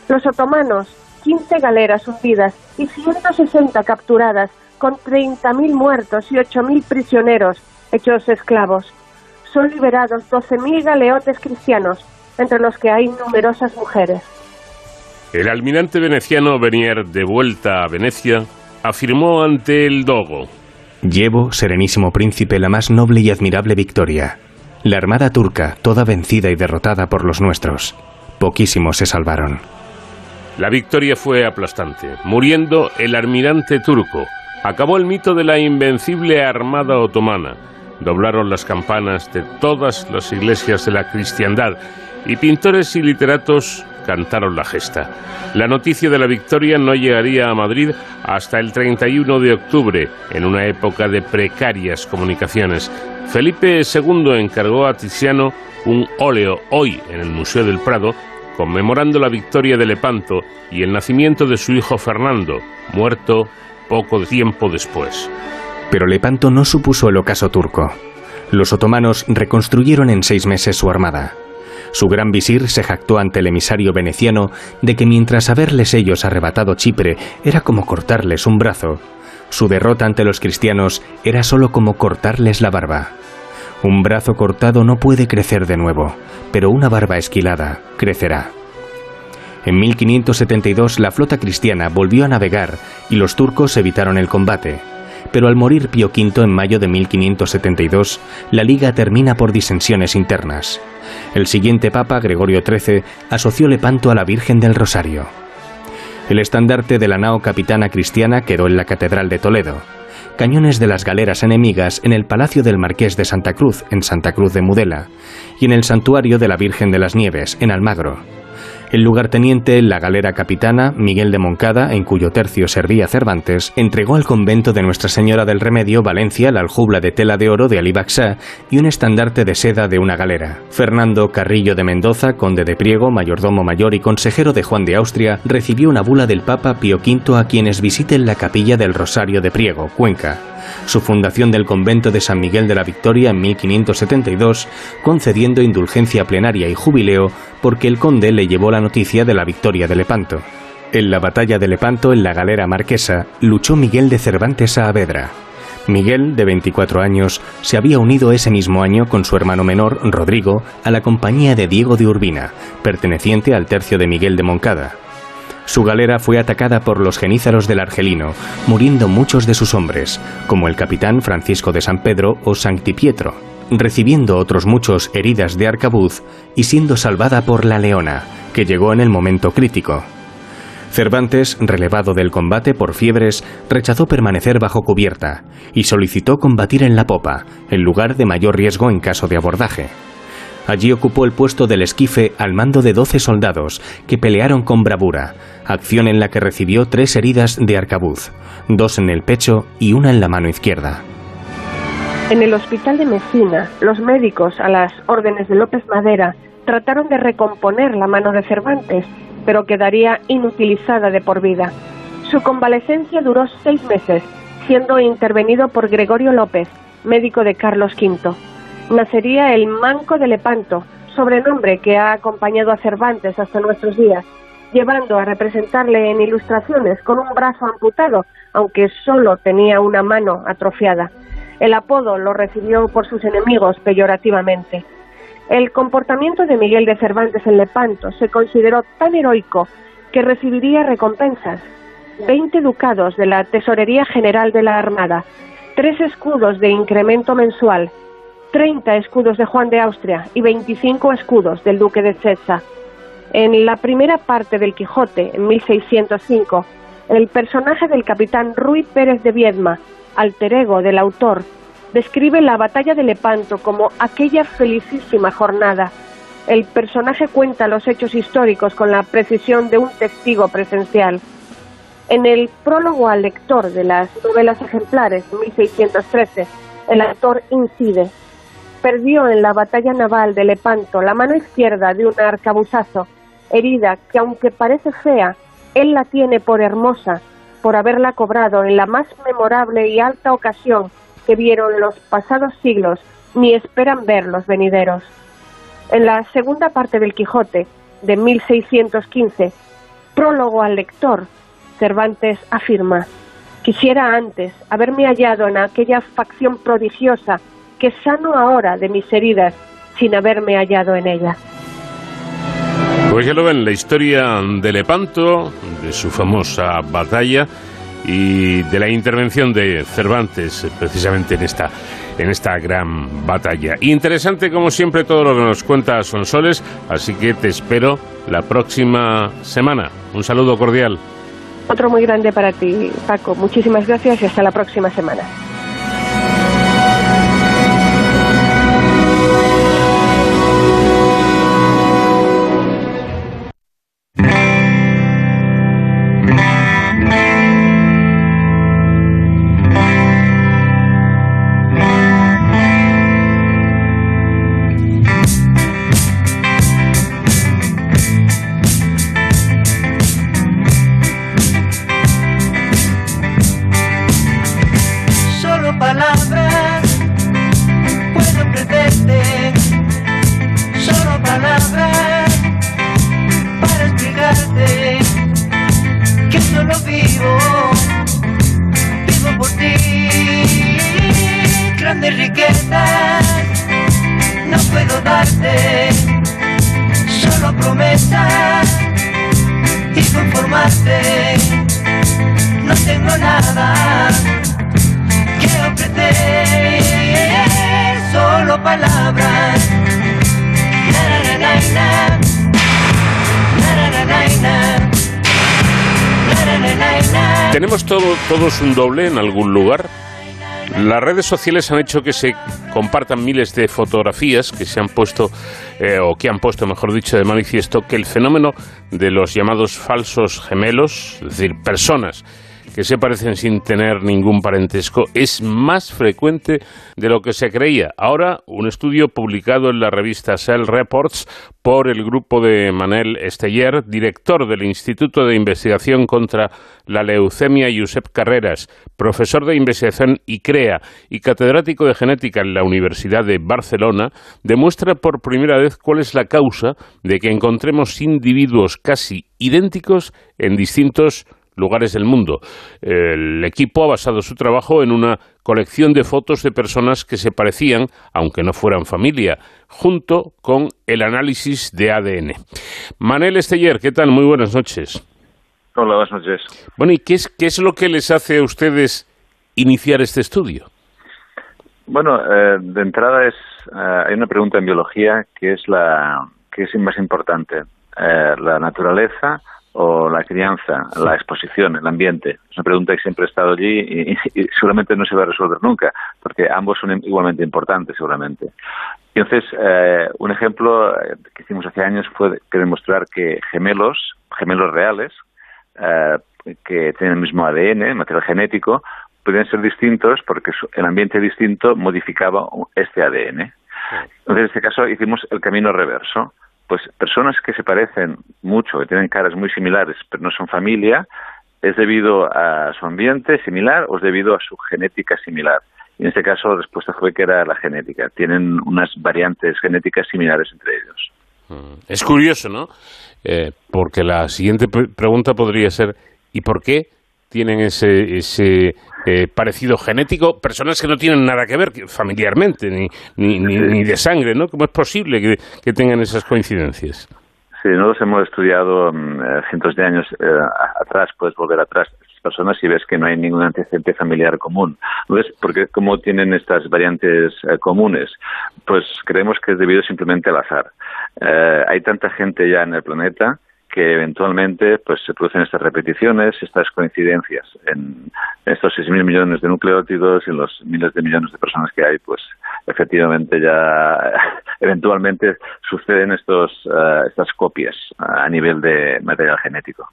Los otomanos, 15 galeras hundidas y 160 capturadas, con 30.000 muertos y 8.000 prisioneros hechos esclavos. Son liberados 12.000 galeotes cristianos, entre los que hay numerosas mujeres. El almirante veneciano Venier, de vuelta a Venecia, afirmó ante el Dogo. Llevo, serenísimo príncipe, la más noble y admirable victoria. La armada turca, toda vencida y derrotada por los nuestros. Poquísimos se salvaron. La victoria fue aplastante. Muriendo el almirante turco, acabó el mito de la invencible armada otomana. Doblaron las campanas de todas las iglesias de la cristiandad y pintores y literatos cantaron la gesta. La noticia de la victoria no llegaría a Madrid hasta el 31 de octubre, en una época de precarias comunicaciones. Felipe II encargó a Tiziano un óleo hoy en el Museo del Prado conmemorando la victoria de Lepanto y el nacimiento de su hijo Fernando, muerto poco tiempo después. Pero Lepanto no supuso el ocaso turco. Los otomanos reconstruyeron en seis meses su armada. Su gran visir se jactó ante el emisario veneciano de que mientras haberles ellos arrebatado Chipre era como cortarles un brazo, su derrota ante los cristianos era sólo como cortarles la barba. Un brazo cortado no puede crecer de nuevo, pero una barba esquilada crecerá. En 1572 la flota cristiana volvió a navegar y los turcos evitaron el combate. Pero al morir Pío V en mayo de 1572, la liga termina por disensiones internas. El siguiente papa, Gregorio XIII, asoció Lepanto a la Virgen del Rosario. El estandarte de la nao capitana cristiana quedó en la Catedral de Toledo. Cañones de las galeras enemigas en el Palacio del Marqués de Santa Cruz, en Santa Cruz de Mudela, y en el Santuario de la Virgen de las Nieves, en Almagro. El lugarteniente, la galera capitana, Miguel de Moncada, en cuyo tercio servía Cervantes, entregó al convento de Nuestra Señora del Remedio, Valencia, la aljubla de tela de oro de Alibaxá y un estandarte de seda de una galera. Fernando Carrillo de Mendoza, conde de Priego, mayordomo mayor y consejero de Juan de Austria, recibió una bula del Papa Pío V a quienes visiten la capilla del Rosario de Priego, Cuenca su fundación del convento de San Miguel de la Victoria en 1572, concediendo indulgencia plenaria y jubileo porque el conde le llevó la noticia de la victoria de Lepanto. En la batalla de Lepanto, en la galera marquesa, luchó Miguel de Cervantes Saavedra. Miguel, de 24 años, se había unido ese mismo año con su hermano menor, Rodrigo, a la compañía de Diego de Urbina, perteneciente al tercio de Miguel de Moncada. Su galera fue atacada por los genízaros del Argelino, muriendo muchos de sus hombres, como el capitán Francisco de San Pedro o Sancti Pietro, recibiendo otros muchos heridas de arcabuz y siendo salvada por la Leona, que llegó en el momento crítico. Cervantes, relevado del combate por fiebres, rechazó permanecer bajo cubierta y solicitó combatir en la popa, en lugar de mayor riesgo en caso de abordaje. Allí ocupó el puesto del esquife al mando de doce soldados que pelearon con bravura, acción en la que recibió tres heridas de arcabuz, dos en el pecho y una en la mano izquierda. En el hospital de Messina, los médicos, a las órdenes de López Madera, trataron de recomponer la mano de Cervantes, pero quedaría inutilizada de por vida. Su convalecencia duró seis meses, siendo intervenido por Gregorio López, médico de Carlos V nacería el Manco de Lepanto, sobrenombre que ha acompañado a Cervantes hasta nuestros días, llevando a representarle en ilustraciones con un brazo amputado, aunque solo tenía una mano atrofiada. El apodo lo recibió por sus enemigos peyorativamente. El comportamiento de Miguel de Cervantes en Lepanto se consideró tan heroico que recibiría recompensas. Veinte ducados de la Tesorería General de la Armada, tres escudos de incremento mensual, 30 escudos de Juan de Austria y 25 escudos del duque de Cesa. En la primera parte del Quijote, en 1605, el personaje del capitán Ruy Pérez de Viedma, alter ego del autor, describe la batalla de Lepanto como aquella felicísima jornada. El personaje cuenta los hechos históricos con la precisión de un testigo presencial. En el prólogo al lector de las novelas ejemplares de 1613, el autor incide perdió en la batalla naval de Lepanto la mano izquierda de un arcabuzazo, herida que aunque parece fea, él la tiene por hermosa, por haberla cobrado en la más memorable y alta ocasión que vieron los pasados siglos ni esperan ver los venideros. En la segunda parte del Quijote, de 1615, prólogo al lector, Cervantes afirma, quisiera antes haberme hallado en aquella facción prodigiosa que sano ahora de mis heridas sin haberme hallado en ella. Pues ya lo ven, la historia de Lepanto, de su famosa batalla y de la intervención de Cervantes precisamente en esta, en esta gran batalla. Interesante como siempre todo lo que nos cuenta Sonsoles, así que te espero la próxima semana. Un saludo cordial. Otro muy grande para ti, Paco. Muchísimas gracias y hasta la próxima semana. Un doble en algún lugar? Las redes sociales han hecho que se compartan miles de fotografías que se han puesto, eh, o que han puesto, mejor dicho, de manifiesto que el fenómeno de los llamados falsos gemelos, es decir, personas que se parecen sin tener ningún parentesco es más frecuente de lo que se creía. Ahora, un estudio publicado en la revista Cell Reports por el grupo de Manel Esteller, director del Instituto de Investigación contra la Leucemia Josep Carreras, profesor de investigación ICREA y catedrático de genética en la Universidad de Barcelona, demuestra por primera vez cuál es la causa de que encontremos individuos casi idénticos en distintos lugares del mundo. El equipo ha basado su trabajo en una colección de fotos de personas que se parecían, aunque no fueran familia, junto con el análisis de ADN. Manel Esteller, ¿qué tal? Muy buenas noches. Hola, buenas noches. Bueno, ¿y qué es, qué es lo que les hace a ustedes iniciar este estudio? Bueno, eh, de entrada es eh, hay una pregunta en biología que es la que es más importante, eh, la naturaleza o la crianza, la exposición, el ambiente. Es una pregunta que siempre ha estado allí y, seguramente no se va a resolver nunca, porque ambos son igualmente importantes, seguramente. Entonces, eh, un ejemplo eh, que hicimos hace años fue que demostrar que gemelos, gemelos reales, eh, que tienen el mismo ADN, material genético, podían ser distintos porque el ambiente distinto modificaba este ADN. Entonces, en este caso hicimos el camino reverso pues personas que se parecen mucho, que tienen caras muy similares, pero no son familia, es debido a su ambiente similar o es debido a su genética similar. Y en este caso la respuesta fue que era la genética. Tienen unas variantes genéticas similares entre ellos. Mm. Es curioso, ¿no? Eh, porque la siguiente pregunta podría ser, ¿y por qué tienen ese, ese eh, parecido genético, personas que no tienen nada que ver familiarmente, ni, de sangre, ¿no? ¿Cómo es posible que, tengan esas coincidencias? Sí, nosotros hemos estudiado mm, eh, cientos de años eh, atrás, puedes volver atrás personas y ves que no hay ningún antecedente familiar común. Entonces, porque cómo tienen estas variantes comunes? Pues creemos que es debido simplemente al azar. hay tanta gente ya en el planeta que eventualmente pues se producen estas repeticiones, estas coincidencias en estos 6.000 millones de nucleótidos y en los miles de millones de personas que hay, pues efectivamente ya eventualmente suceden estos, eh, estas copias a nivel de material genético.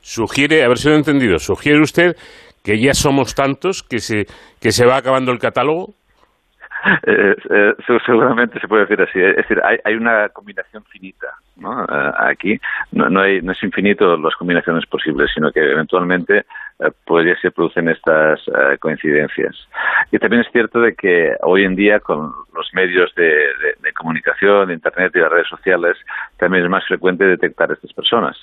Sugiere, a ver si lo he entendido, sugiere usted que ya somos tantos que se, que se va acabando el catálogo. Eh, eh, seguramente se puede decir así. Es decir, hay, hay una combinación finita ¿no? Eh, aquí no, no, hay, no es infinito las combinaciones posibles, sino que eventualmente se producen estas coincidencias. Y también es cierto de que hoy en día con los medios de, comunicación, de Internet y las redes sociales, también es más frecuente detectar estas personas.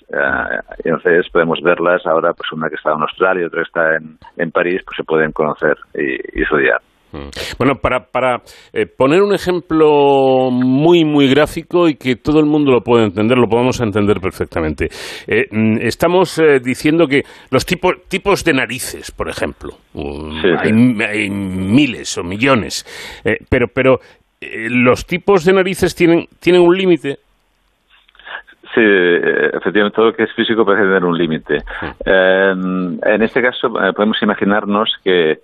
entonces podemos verlas ahora, pues una que está en Australia y otra que está en, París, pues se pueden conocer y estudiar. Mm. Bueno, para, para eh, poner un ejemplo muy, muy gráfico y que todo el mundo lo pueda entender, lo podemos entender perfectamente. Eh, mm, estamos eh, diciendo que los tipos, tipos de narices, por ejemplo, mm, hay, miles o millones, pero, pero los tipos de narices tienen, tienen un límite. Sí, efectivamente, todo lo que es físico puede tener un límite. en este caso, podemos imaginarnos que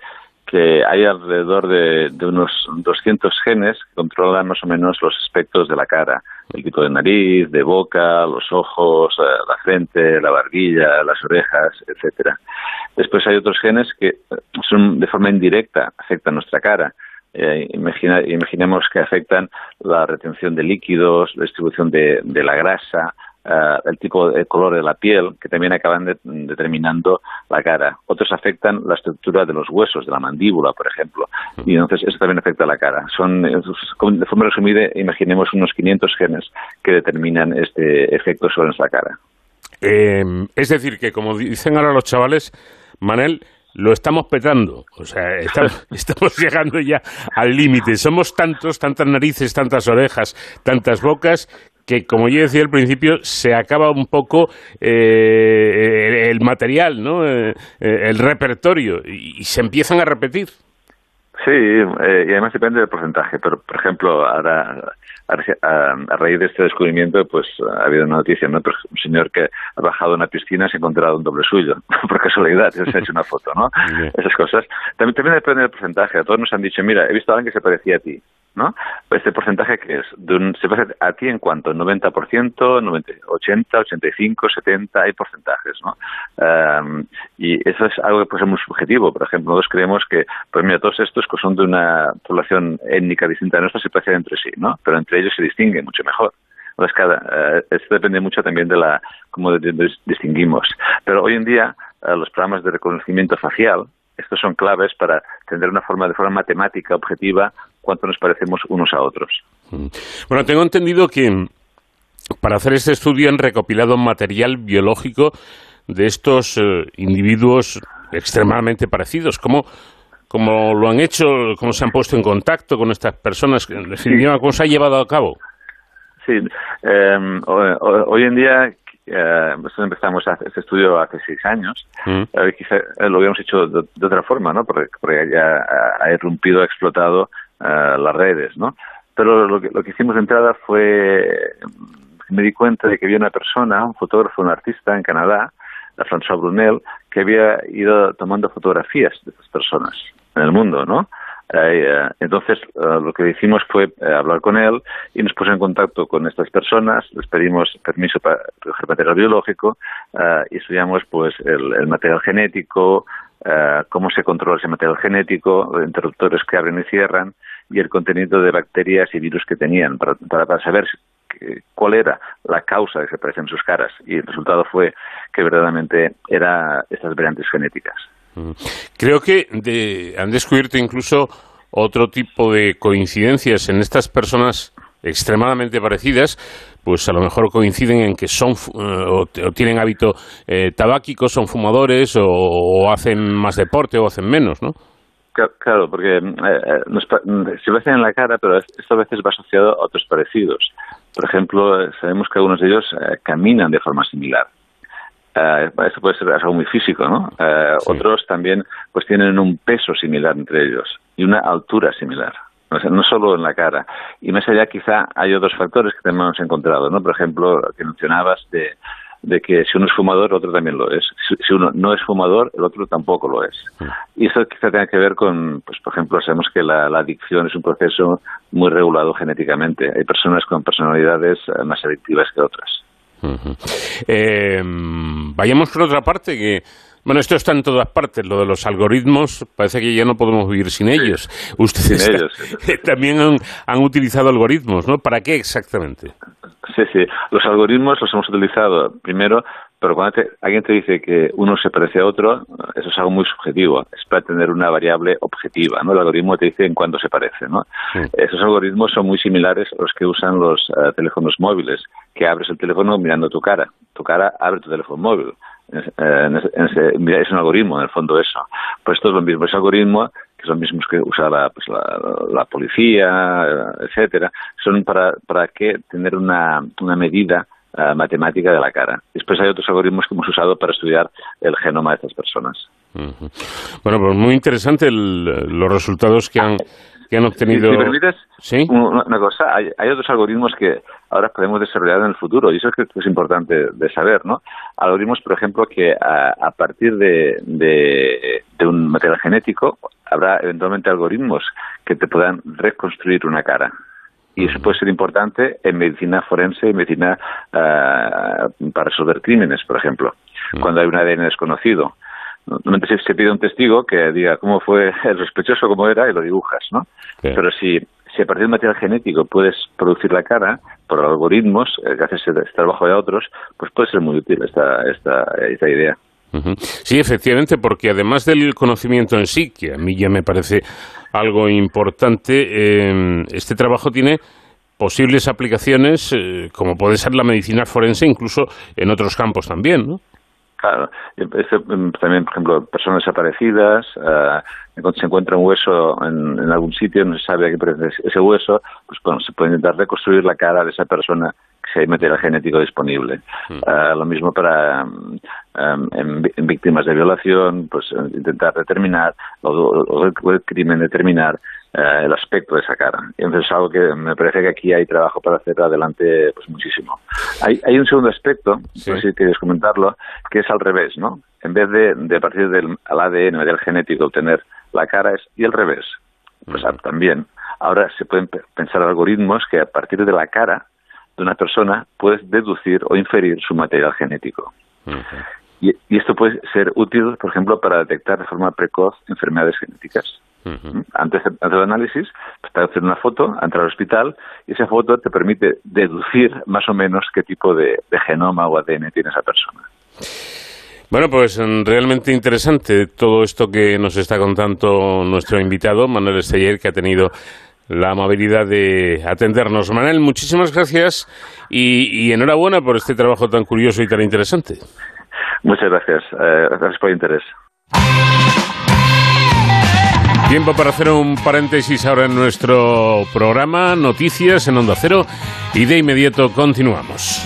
que hay alrededor de, unos 200 genes que controlan más o menos los aspectos de la cara, el tipo de nariz, de boca, los ojos, eh, la frente, la barbilla, las orejas, etcétera. Después hay otros genes que eh, son de forma indirecta afectan nuestra cara. Eh, imaginemos que afectan la retención de líquidos, la distribución de la grasa, eh, el tipo de color de la piel, que también acaban determinando la cara. Otros afectan la estructura de los huesos, de la mandíbula, por ejemplo, y entonces eso también afecta a la cara. Son, de forma resumida, imaginemos unos 500 genes que determinan este efecto sobre nuestra cara. Eh, es decir, que como dicen ahora los chavales, Manel, lo estamos petando. O sea, estamos, estamos llegando ya al límite. Somos tantos, tantas narices, tantas orejas, tantas bocas, que como yo decía al principio, se acaba un poco eh, el material, ¿no? Eh, eh, el repertorio, y, se empiezan a repetir. Sí, y además depende del porcentaje, pero por ejemplo, ahora a, raíz de este descubrimiento, pues ha habido una noticia, ¿no? Un señor que ha bajado una piscina se ha encontrado un doble suyo, por casualidad, se ha hecho una foto, ¿no? Esas cosas. También, también depende del porcentaje. A todos nos han dicho, mira, he visto a alguien que se parecía a ti. ¿No? Este porcentaje que es, de un, se parece a ti en cuanto 90%, 90, 80, 85, 70, hay porcentajes, ¿no? Um, y eso es algo que puede ser muy subjetivo. Por ejemplo, nosotros creemos que, pues mira, todos estos que son de una población étnica distinta a nuestra se parecen entre sí, ¿no? Pero entre ellos se distinguen mucho mejor. Entonces, cada, uh, esto depende mucho también de la cómo distinguimos. Pero hoy en día, uh, los programas de reconocimiento facial, estos son claves para tener una forma de forma matemática objetiva cuánto nos parecemos unos a otros. Mm. Bueno, tengo entendido que para hacer este estudio han recopilado material biológico de estos eh, individuos extremadamente parecidos. ¿Cómo, ¿Cómo, lo han hecho? ¿Cómo se han puesto en contacto con estas personas? ¿Cómo se ha llevado a cabo? Sí, em, hoy en día eh, nosotros empezamos este estudio hace seis años. Mm. Eh, quizá lo habíamos hecho de, otra forma, ¿no? Porque, ya ha, irrumpido, ha explotado eh, las redes, ¿no? Pero lo que, lo que hicimos de entrada fue, me di cuenta de que había una persona, un fotógrafo, un artista en Canadá, François Brunel, que había ido tomando fotografías de estas personas en el mundo, ¿no? Eh, entonces, eh, lo que hicimos fue hablar con él y nos puso en contacto con estas personas, les pedimos permiso para recoger material biológico y estudiamos pues el material genético, cómo se controla ese material genético, interruptores que abren y cierran, y el contenido de bacterias y virus que tenían para, para, saber cuál era la causa de que se aparecen sus caras. Y el resultado fue que verdaderamente eran estas variantes genéticas. Creo que han descubierto incluso otro tipo de coincidencias en estas personas extremadamente parecidas, pues a lo mejor coinciden en que son eh, o, tienen hábito eh, tabáquico, son fumadores o, hacen más deporte o hacen menos, ¿no? Claro, porque eh, eh, nos, se parecen en la cara, pero esto a veces va asociado a otros parecidos. Por ejemplo, sabemos que algunos de ellos eh, caminan de forma similar. Eh, esto puede ser algo muy físico, ¿no? Otros también pues tienen un peso similar entre ellos y una altura similar. O sea, no solo en la cara. Y más allá quizá hay otros factores que también hemos encontrado, ¿no? Por ejemplo, lo que mencionabas de de que si uno es fumador, el otro también lo es. Si uno no es fumador, el otro tampoco lo es. Y eso quizá tenga que ver con, pues por ejemplo, sabemos que la, adicción es un proceso muy regulado genéticamente. Hay personas con personalidades eh, más adictivas que otras. Eh, vayamos por otra parte que bueno, esto está en todas partes. Lo de los algoritmos, parece que ya no podemos vivir sin ellos. Ustedes también han, han, utilizado algoritmos, ¿no? ¿Para qué exactamente? Sí, sí. Los algoritmos los hemos utilizado primero, pero cuando alguien te dice que uno se parece a otro, eso es algo muy subjetivo. Es para tener una variable objetiva, ¿no? El algoritmo te dice en cuándo se parece, ¿no? Esos algoritmos son muy similares a los que usan los eh, teléfonos móviles, que abres el teléfono mirando tu cara. Tu cara abre tu teléfono móvil. Es un algoritmo, en el fondo, eso. Pues esto es lo mismo. Ese algoritmo que son los mismos que usaba pues, la, policía, etcétera, son para, para que tener una, una medida eh, matemática de la cara. Después hay otros algoritmos que hemos usado para estudiar el genoma de estas personas. Bueno, pues muy interesante los resultados que han, que han obtenido. Si, me permites, una, cosa, hay, otros algoritmos que ahora podemos desarrollar en el futuro y eso es que es importante de saber, ¿no? Algoritmos, por ejemplo, que a, partir de, de, un material genético habrá eventualmente algoritmos que te puedan reconstruir una cara. Y eso puede ser importante en medicina forense, en medicina eh, para resolver crímenes, por ejemplo, cuando hay un ADN desconocido Normalmente se, pide un testigo que diga cómo fue el sospechoso, cómo era, y lo dibujas, ¿no? Pero si, si a partir del material genético puedes producir la cara por algoritmos, eh, que haces este trabajo de otros, pues puede ser muy útil esta, esta, esta idea. Sí, efectivamente, porque además del conocimiento en sí, que a mí ya me parece algo importante, eh, este trabajo tiene posibles aplicaciones, eh, como puede ser la medicina forense, incluso en otros campos también, ¿no? Claro, este, mm, también, por ejemplo, personas desaparecidas, uh, cuando se encuentra un hueso en, en, algún sitio, no se sabe a qué pertenece ese hueso, pues bueno, se puede intentar reconstruir la cara de esa persona si hay material genético disponible. Mm. Lo mismo para um, en, en, víctimas de violación, pues intentar determinar, o, o, o el crimen determinar eh, el aspecto de esa cara. Y entonces es algo que me parece que aquí hay trabajo para hacer adelante pues muchísimo. Hay, hay un segundo aspecto, sí. si quieres comentarlo, que es al revés, ¿no? En vez de, de a partir del ADN, del genético, obtener la cara, es y al revés. Pues uh -huh. también. Ahora se pueden pensar algoritmos que a partir de la cara de una persona puedes deducir o inferir su material genético. Uh -huh. y, y esto puede ser útil, por ejemplo, para detectar de forma precoz enfermedades genéticas. Uh -huh. antes, antes, del análisis, te hacer una foto, entrar al hospital y esa foto te permite deducir más o menos qué tipo de, de genoma o ADN tiene esa persona. Bueno, pues mm, realmente interesante todo esto que nos está contando nuestro invitado, Manuel Esteller, que ha tenido la amabilidad de atendernos. Manuel, muchísimas gracias y, y enhorabuena por este trabajo tan curioso y tan interesante. Muchas gracias. Eh, gracias por el interés. Tiempo para hacer un paréntesis ahora en nuestro programa, noticias en Onda Cero, y de inmediato continuamos.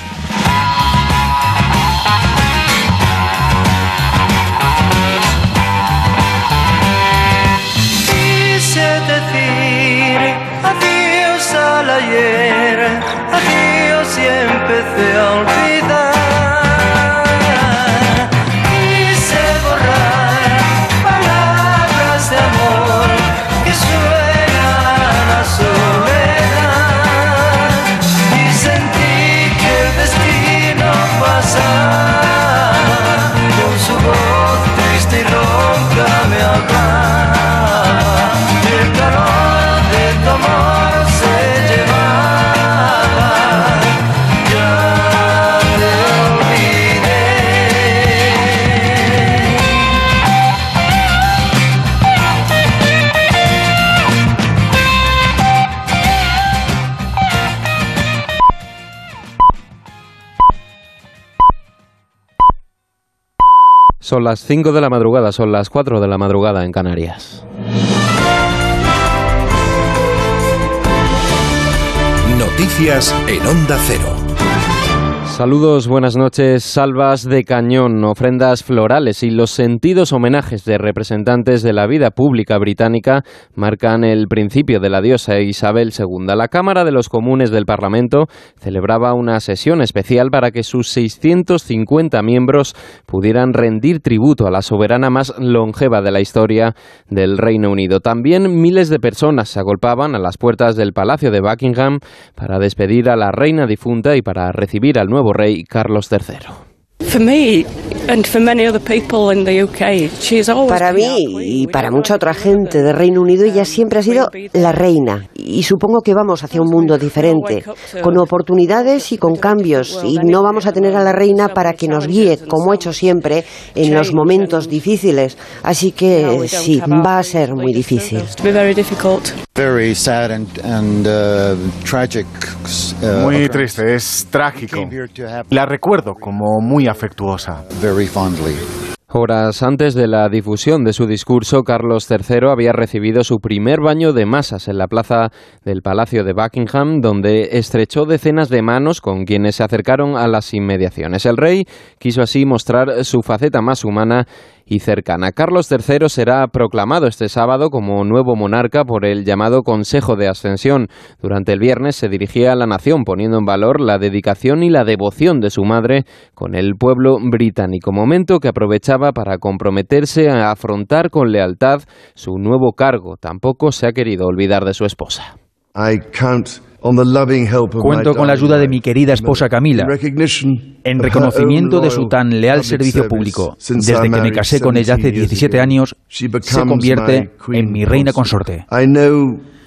Son las 5 de la madrugada, son las 4 de la madrugada en Canarias. Noticias en Onda Cero. Saludos, buenas noches. Salvas de cañón, ofrendas florales y los sentidos homenajes de representantes de la vida pública británica marcan el principio de la diosa Isabel II. La Cámara de los Comunes del Parlamento celebraba una sesión especial para que sus 650 miembros pudieran rendir tributo a la soberana más longeva de la historia del Reino Unido. También miles de personas se agolpaban a las puertas del Palacio de Buckingham para despedir a la reina difunta y para recibir al nuevo rey Carlos III. Para mí y para mucha otra gente del Reino Unido, ella siempre ha sido la reina. Y supongo que vamos hacia un mundo diferente, con oportunidades y con cambios. Y no vamos a tener a la reina para que nos guíe, como ha hecho siempre, en los momentos difíciles. Así que sí, va a ser muy difícil. Muy triste, es trágico. La recuerdo como muy afectuosa. Horas antes de la difusión de su discurso, Carlos III había recibido su primer baño de masas en la plaza del Palacio de Buckingham, donde estrechó decenas de manos con quienes se acercaron a las inmediaciones. El rey quiso así mostrar su faceta más humana y cercana. Carlos III será proclamado este sábado como nuevo monarca por el llamado Consejo de Ascensión. Durante el viernes se dirigía a la nación poniendo en valor la dedicación y la devoción de su madre con el pueblo británico, momento que aprovechaba para comprometerse a afrontar con lealtad su nuevo cargo. Tampoco se ha querido olvidar de su esposa. Cuento con la ayuda de mi querida esposa Camila en reconocimiento de su tan leal servicio público. Desde que me casé con ella hace 17 años, se convierte en mi reina consorte.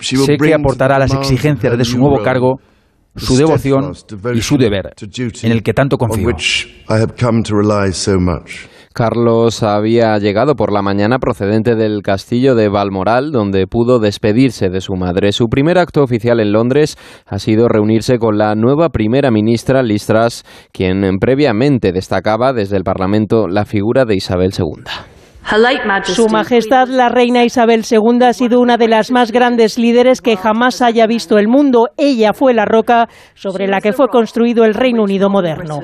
Sé que aportará a las exigencias de su nuevo cargo su devoción y su deber, en el que tanto confío. Carlos había llegado por la mañana procedente del castillo de Balmoral, donde pudo despedirse de su madre. Su primer acto oficial en Londres ha sido reunirse con la nueva primera ministra Liz Truss, quien previamente destacaba desde el Parlamento la figura de Isabel II. Su Majestad la Reina Isabel II ha sido una de las más grandes líderes que jamás haya visto el mundo. Ella fue la roca sobre la que fue construido el Reino Unido moderno.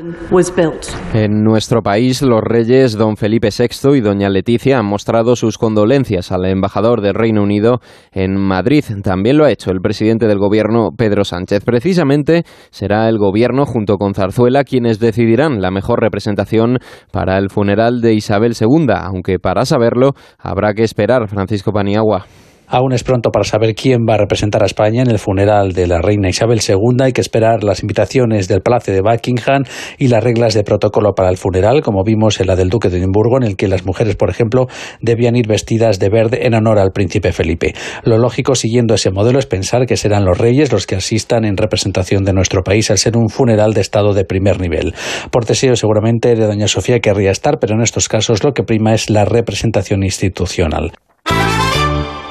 En nuestro país, los reyes don Felipe VI y doña Leticia han mostrado sus condolencias al embajador del Reino Unido en Madrid. También lo ha hecho el presidente del gobierno, Pedro Sánchez. Precisamente será el gobierno junto con Zarzuela quienes decidirán la mejor representación para el funeral de Isabel II, aunque para para saberlo, habrá que esperar, Francisco Paniagua. Aún es pronto para saber quién va a representar a España en el funeral de la reina Isabel II. Hay que esperar las invitaciones del Palacio de Buckingham y las reglas de protocolo para el funeral, como vimos en la del Duque de Edimburgo, en el que las mujeres, por ejemplo, debían ir vestidas de verde en honor al príncipe Felipe. Lo lógico, siguiendo ese modelo, es pensar que serán los reyes los que asistan en representación de nuestro país al ser un funeral de Estado de primer nivel. Por deseo, seguramente, de doña Sofía querría estar, pero en estos casos lo que prima es la representación institucional.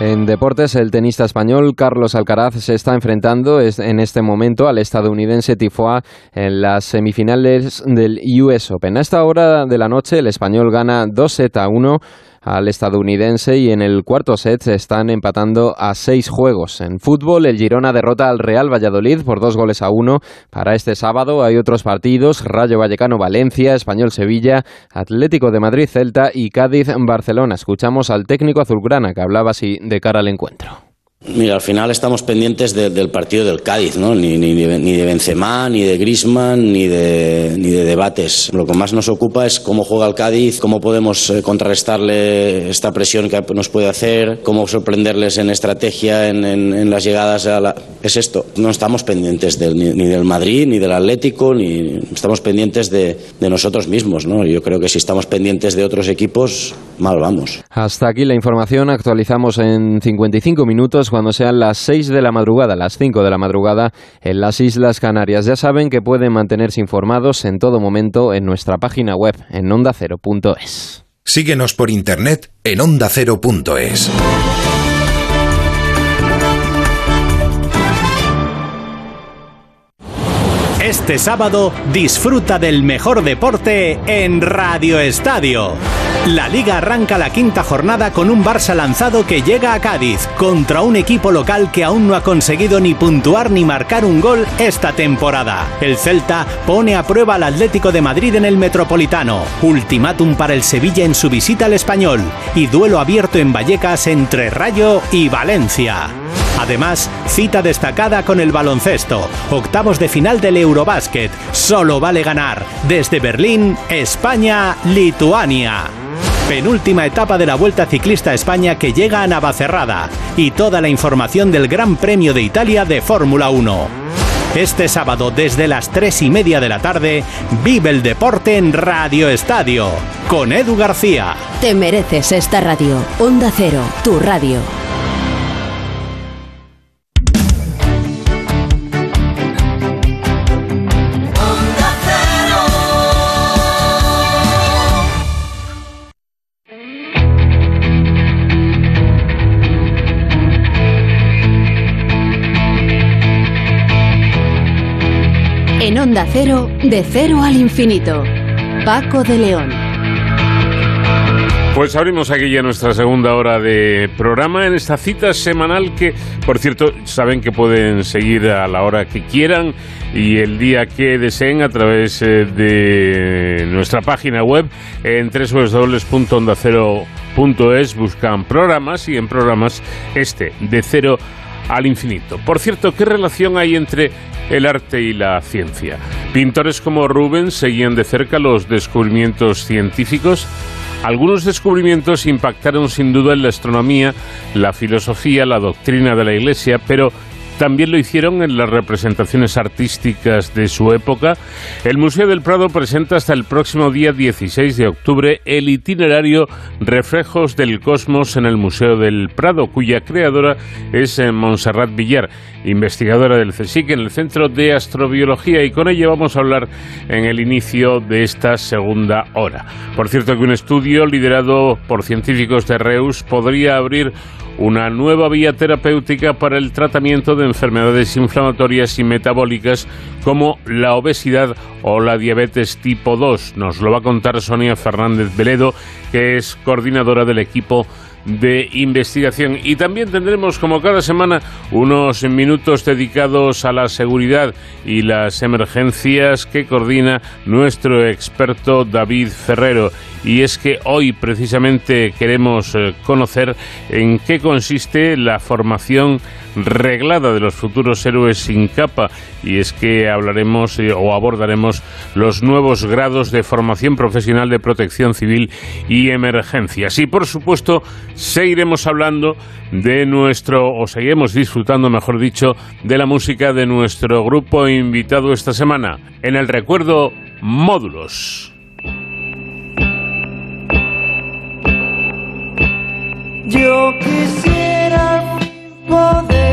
En deportes, el tenista español Carlos Alcaraz se está enfrentando en este momento al estadounidense Tifoa en las semifinales del US Open. A esta hora de la noche, el español gana 2 a 1 al estadounidense y en el cuarto set se están empatando a seis juegos. En fútbol, el Girona derrota al Real Valladolid por dos goles a uno. Para este sábado hay otros partidos, Rayo Vallecano Valencia, Español Sevilla, Atlético de Madrid Celta y Cádiz Barcelona. Escuchamos al técnico azulgrana que hablaba así de cara al encuentro. Mira, al final estamos pendientes del partido del Cádiz, ¿no? Ni, ni, ni, de Benzema, ni de Grisman, ni de, ni de debates. Lo que más nos ocupa es cómo juega el Cádiz, cómo podemos eh, contrarrestarle esta presión que nos puede hacer, cómo sorprenderles en estrategia, en, en, las llegadas a la... Es esto. No estamos pendientes ni, del Madrid, ni del Atlético, ni estamos pendientes de, de nosotros mismos, ¿no? Yo creo que si estamos pendientes de otros equipos, mal vamos. Hasta aquí la información. Actualizamos en 55 minutos cuando sean las 6 de la madrugada, las 5 de la madrugada en las Islas Canarias. Ya saben que pueden mantenerse informados en todo momento en nuestra página web en ondacero.es. Síguenos por internet en ondacero.es. Este sábado disfruta del mejor deporte en Radio Estadio. La liga arranca la quinta jornada con un Barça lanzado que llega a Cádiz contra un equipo local que aún no ha conseguido ni puntuar ni marcar un gol esta temporada. El Celta pone a prueba al Atlético de Madrid en el Metropolitano. Ultimátum para el Sevilla en su visita al Español y duelo abierto en Vallecas entre Rayo y Valencia. Además, cita destacada con el baloncesto. Octavos de final del Eurobásquet. Solo vale ganar. Desde Berlín, España, Lituania. Penúltima etapa de la Vuelta Ciclista España que llega a Navacerrada y toda la información del Gran Premio de Italia de Fórmula 1. Este sábado desde las 3 y media de la tarde, vive el deporte en Radio Estadio con Edu García. Te mereces esta radio. Onda Cero, tu radio. Onda Cero, de cero al infinito. Paco de León. Pues abrimos aquí ya nuestra segunda hora de programa en esta cita semanal que, por cierto, saben que pueden seguir a la hora que quieran y el día que deseen a través eh, de nuestra página web en www.ondacero.es buscan programas y en programas este, de cero al infinito. Por cierto, ¿qué relación hay entre el arte y la ciencia? Pintores como Rubens seguían de cerca los descubrimientos científicos. Algunos descubrimientos impactaron sin duda en la astronomía, la filosofía, la doctrina de la Iglesia, pero también lo hicieron en las representaciones artísticas de su época. El Museo del Prado presenta hasta el próximo día 16 de octubre el itinerario Reflejos del Cosmos en el Museo del Prado, cuya creadora es eh, Montserrat Villar, investigadora del CSIC en el Centro de Astrobiología, y con ella vamos a hablar en el inicio de esta segunda hora. Por cierto que un estudio liderado por científicos de Reus podría abrir una nueva vía terapéutica para el tratamiento de enfermedades inflamatorias y metabólicas como la obesidad o la diabetes tipo 2. Nos lo va a contar Sonia Fernández Veledo, que es coordinadora del equipo de investigación. Y también tendremos, como cada semana, unos minutos dedicados a la seguridad y las emergencias que coordina nuestro experto David Ferrero. Y es que hoy precisamente queremos eh, conocer en qué consiste la formación reglada de los futuros héroes sin capa y es que hablaremos eh, o abordaremos los nuevos grados de formación profesional de protección civil y emergencias. Y por supuesto, seguiremos hablando de nuestro, o seguiremos disfrutando, mejor dicho, de la música de nuestro grupo invitado esta semana. En el recuerdo, módulos. Yo quisiera poder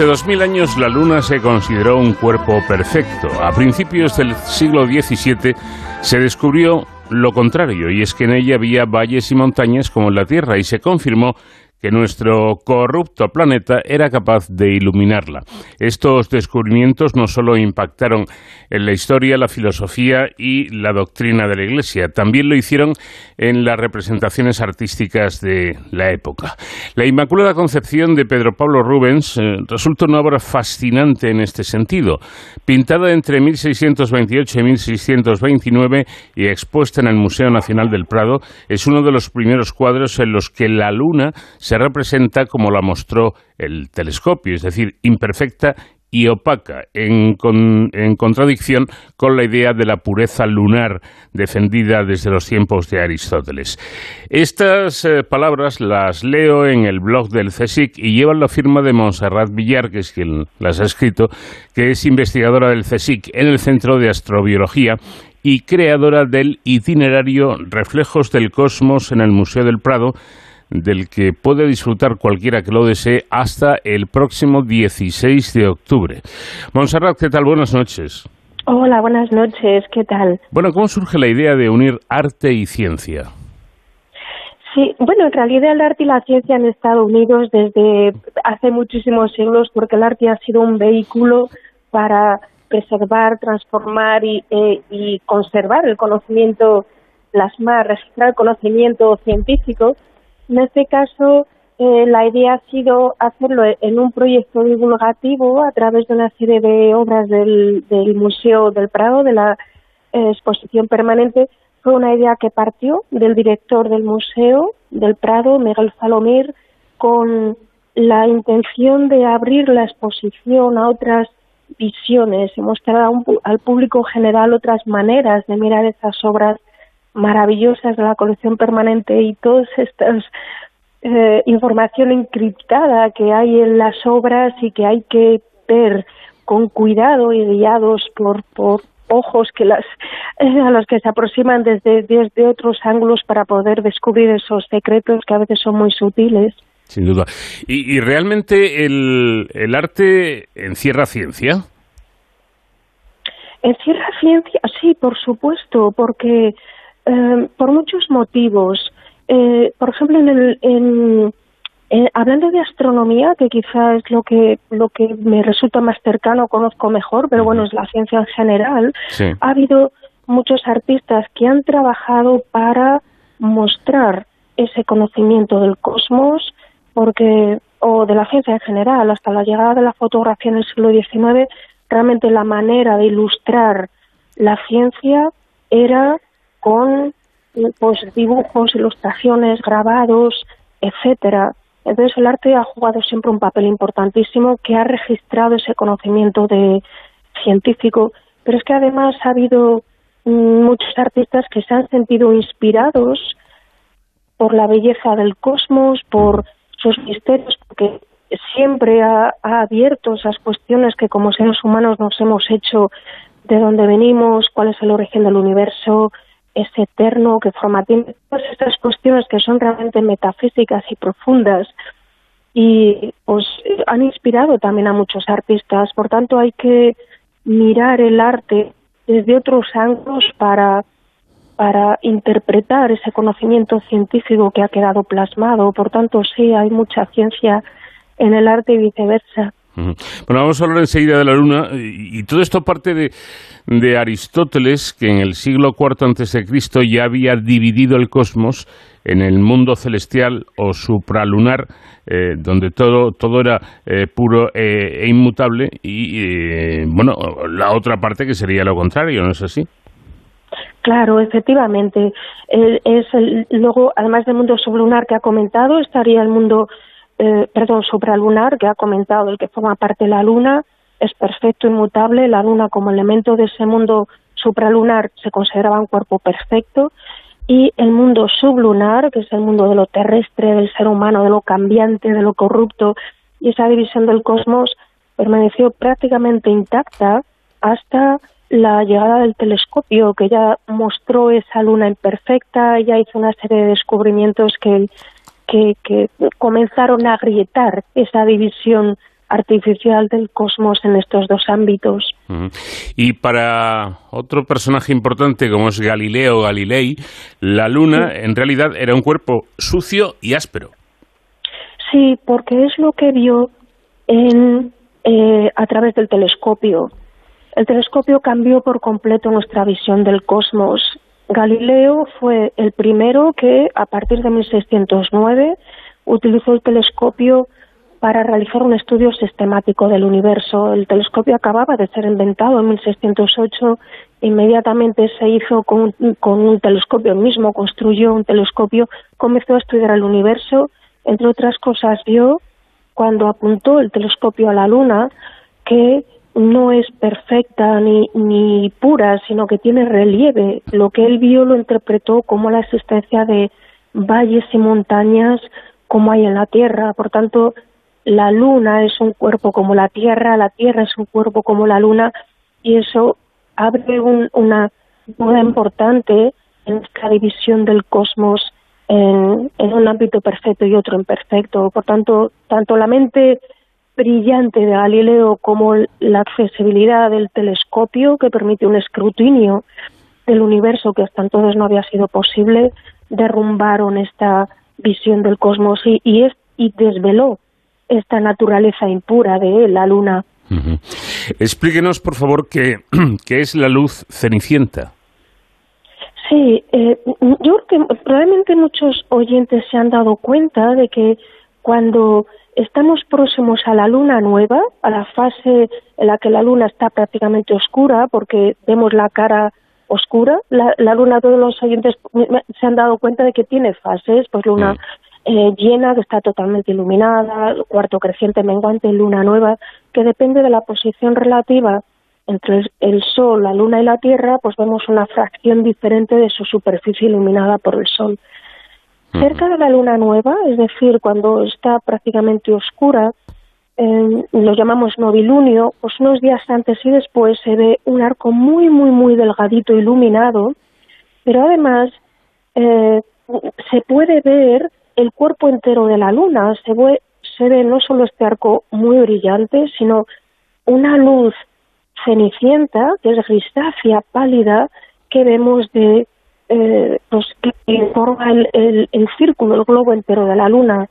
Durante 2000 años la Luna se consideró un cuerpo perfecto. A principios del siglo XVII se descubrió lo contrario, y es que en ella había valles y montañas como en la Tierra, y se confirmó que nuestro corrupto planeta era capaz de iluminarla. Estos descubrimientos no solo impactaron en la historia, la filosofía y la doctrina de la Iglesia, también lo hicieron en las representaciones artísticas de la época. La Inmaculada Concepción de Pedro Pablo Rubens eh, resulta una obra fascinante en este sentido, pintada entre 1628 y 1629 y expuesta en el Museo Nacional del Prado, es uno de los primeros cuadros en los que la luna se representa como la mostró el telescopio, es decir, imperfecta y opaca, en, contradicción con la idea de la pureza lunar defendida desde los tiempos de Aristóteles. Estas eh, palabras las leo en el blog del CSIC y llevan la firma de Montserrat Villar, que es quien las ha escrito, que es investigadora del CSIC en el Centro de Astrobiología y creadora del itinerario Reflejos del Cosmos en el Museo del Prado, del que puede disfrutar cualquiera que lo desee hasta el próximo 16 de octubre. Monserrat, ¿qué tal? Buenas noches. Hola, buenas noches, ¿qué tal? Bueno, ¿cómo surge la idea de unir arte y ciencia? Sí, bueno, en realidad el arte y la ciencia han estado unidos desde hace muchísimos siglos porque el arte ha sido un vehículo para preservar, transformar y, eh, y conservar el conocimiento, plasmar, registrar el conocimiento científico en este caso, eh, la idea ha sido hacerlo en un proyecto divulgativo a través de una serie de obras del, Museo del Prado, de la eh, exposición permanente. Fue una idea que partió del director del Museo del Prado, Miguel Salomir, con la intención de abrir la exposición a otras visiones y mostrar al público general otras maneras de mirar esas obras maravillosas de la colección permanente y toda esta eh, información encriptada que hay en las obras y que hay que ver con cuidado y guiados por, por ojos que las eh, a los que se aproximan desde, desde otros ángulos para poder descubrir esos secretos que a veces son muy sutiles. Sin duda. ¿Y, y realmente el, el arte encierra ciencia? Encierra ciencia, sí, por supuesto, porque eh, por muchos motivos. Eh, por ejemplo, en el, en, hablando de astronomía, que quizá es lo que, lo que me resulta más cercano, conozco mejor, pero bueno, es la ciencia en general, ha habido muchos artistas que han trabajado para mostrar ese conocimiento del cosmos, porque o de la ciencia en general, hasta la llegada de la fotografía en el siglo XIX, realmente la manera de ilustrar la ciencia era con pues dibujos, ilustraciones, grabados, etcétera. Entonces el arte ha jugado siempre un papel importantísimo que ha registrado ese conocimiento de científico, pero es que además ha habido mm, muchos artistas que se han sentido inspirados por la belleza del cosmos, por sus misterios, porque siempre ha, ha, abierto esas cuestiones que como seres humanos nos hemos hecho de dónde venimos, cuál es el origen del universo, es eterno, que forma tiene todas estas cuestiones que son realmente metafísicas y profundas y pues han inspirado también a muchos artistas. Por tanto, hay que mirar el arte desde otros ángulos para para interpretar ese conocimiento científico que ha quedado plasmado. Por tanto, sí, hay mucha ciencia en el arte y viceversa. Bueno, vamos a hablar enseguida de la Luna y, todo esto parte de, de, Aristóteles, que en el siglo IV Cristo ya había dividido el cosmos en el mundo celestial o supralunar, eh, donde todo, todo era eh, puro eh, e inmutable, y bueno, la otra parte que sería lo contrario, ¿no es así? Claro, efectivamente. es luego, además del mundo sublunar que ha comentado, estaría el mundo eh, perdón, supralunar que ha comentado, el que forma parte de la Luna, es perfecto, inmutable. La Luna como elemento de ese mundo supralunar se consideraba un cuerpo perfecto y el mundo sublunar, que es el mundo de lo terrestre, del ser humano, de lo cambiante, de lo corrupto, y esa división del cosmos permaneció prácticamente intacta hasta la llegada del telescopio, que ya mostró esa luna imperfecta, ya hizo una serie de descubrimientos que que, comenzaron a agrietar esa división artificial del cosmos en estos dos ámbitos. Y para otro personaje importante como es Galileo Galilei, la Luna en realidad era un cuerpo sucio y áspero. Sí, porque es lo que vio en, eh, a través del telescopio. El telescopio cambió por completo nuestra visión del cosmos. Galileo fue el primero que, a partir de 1609, utilizó el telescopio para realizar un estudio sistemático del universo. El telescopio acababa de ser inventado en 1608, inmediatamente se hizo con, con un telescopio, mismo construyó un telescopio, comenzó a estudiar el universo, entre otras cosas vio, cuando apuntó el telescopio a la Luna, que no es perfecta ni, ni pura, sino que tiene relieve. Lo que él vio lo interpretó como la existencia de valles y montañas como hay en la Tierra. Por tanto, la luna es un cuerpo como la Tierra, la Tierra es un cuerpo como la luna, y eso abre una duda importante en esta división del cosmos en, un ámbito perfecto y otro imperfecto. Por tanto, tanto la mente brillante de Galileo como la accesibilidad del telescopio que permite un escrutinio del universo que hasta entonces no había sido posible, derrumbaron esta visión del cosmos y, y desveló esta naturaleza impura de la luna. Explíquenos, por favor, qué, qué, es la luz cenicienta. Sí, eh, yo creo que probablemente muchos oyentes se han dado cuenta de que cuando estamos próximos a la luna nueva, a la fase en la que la luna está prácticamente oscura, porque vemos la cara oscura, la, la luna, todos los oyentes se han dado cuenta de que tiene fases, pues luna eh, llena, que está totalmente iluminada, cuarto creciente, menguante, luna nueva, que depende de la posición relativa entre el Sol, la Luna y la Tierra, pues vemos una fracción diferente de su superficie iluminada por el Sol. Cerca de la Luna nueva, es decir, cuando está prácticamente oscura, eh, lo llamamos novilunio, pues unos días antes y después se ve un arco muy, muy, muy delgadito iluminado, pero además eh, se puede ver el cuerpo entero de la luna. Se ve, se ve no solo este arco muy brillante, sino una luz cenicienta, que es grisácea, pálida, que vemos de eh, pues, que forma el, el, círculo, el globo entero de la luna.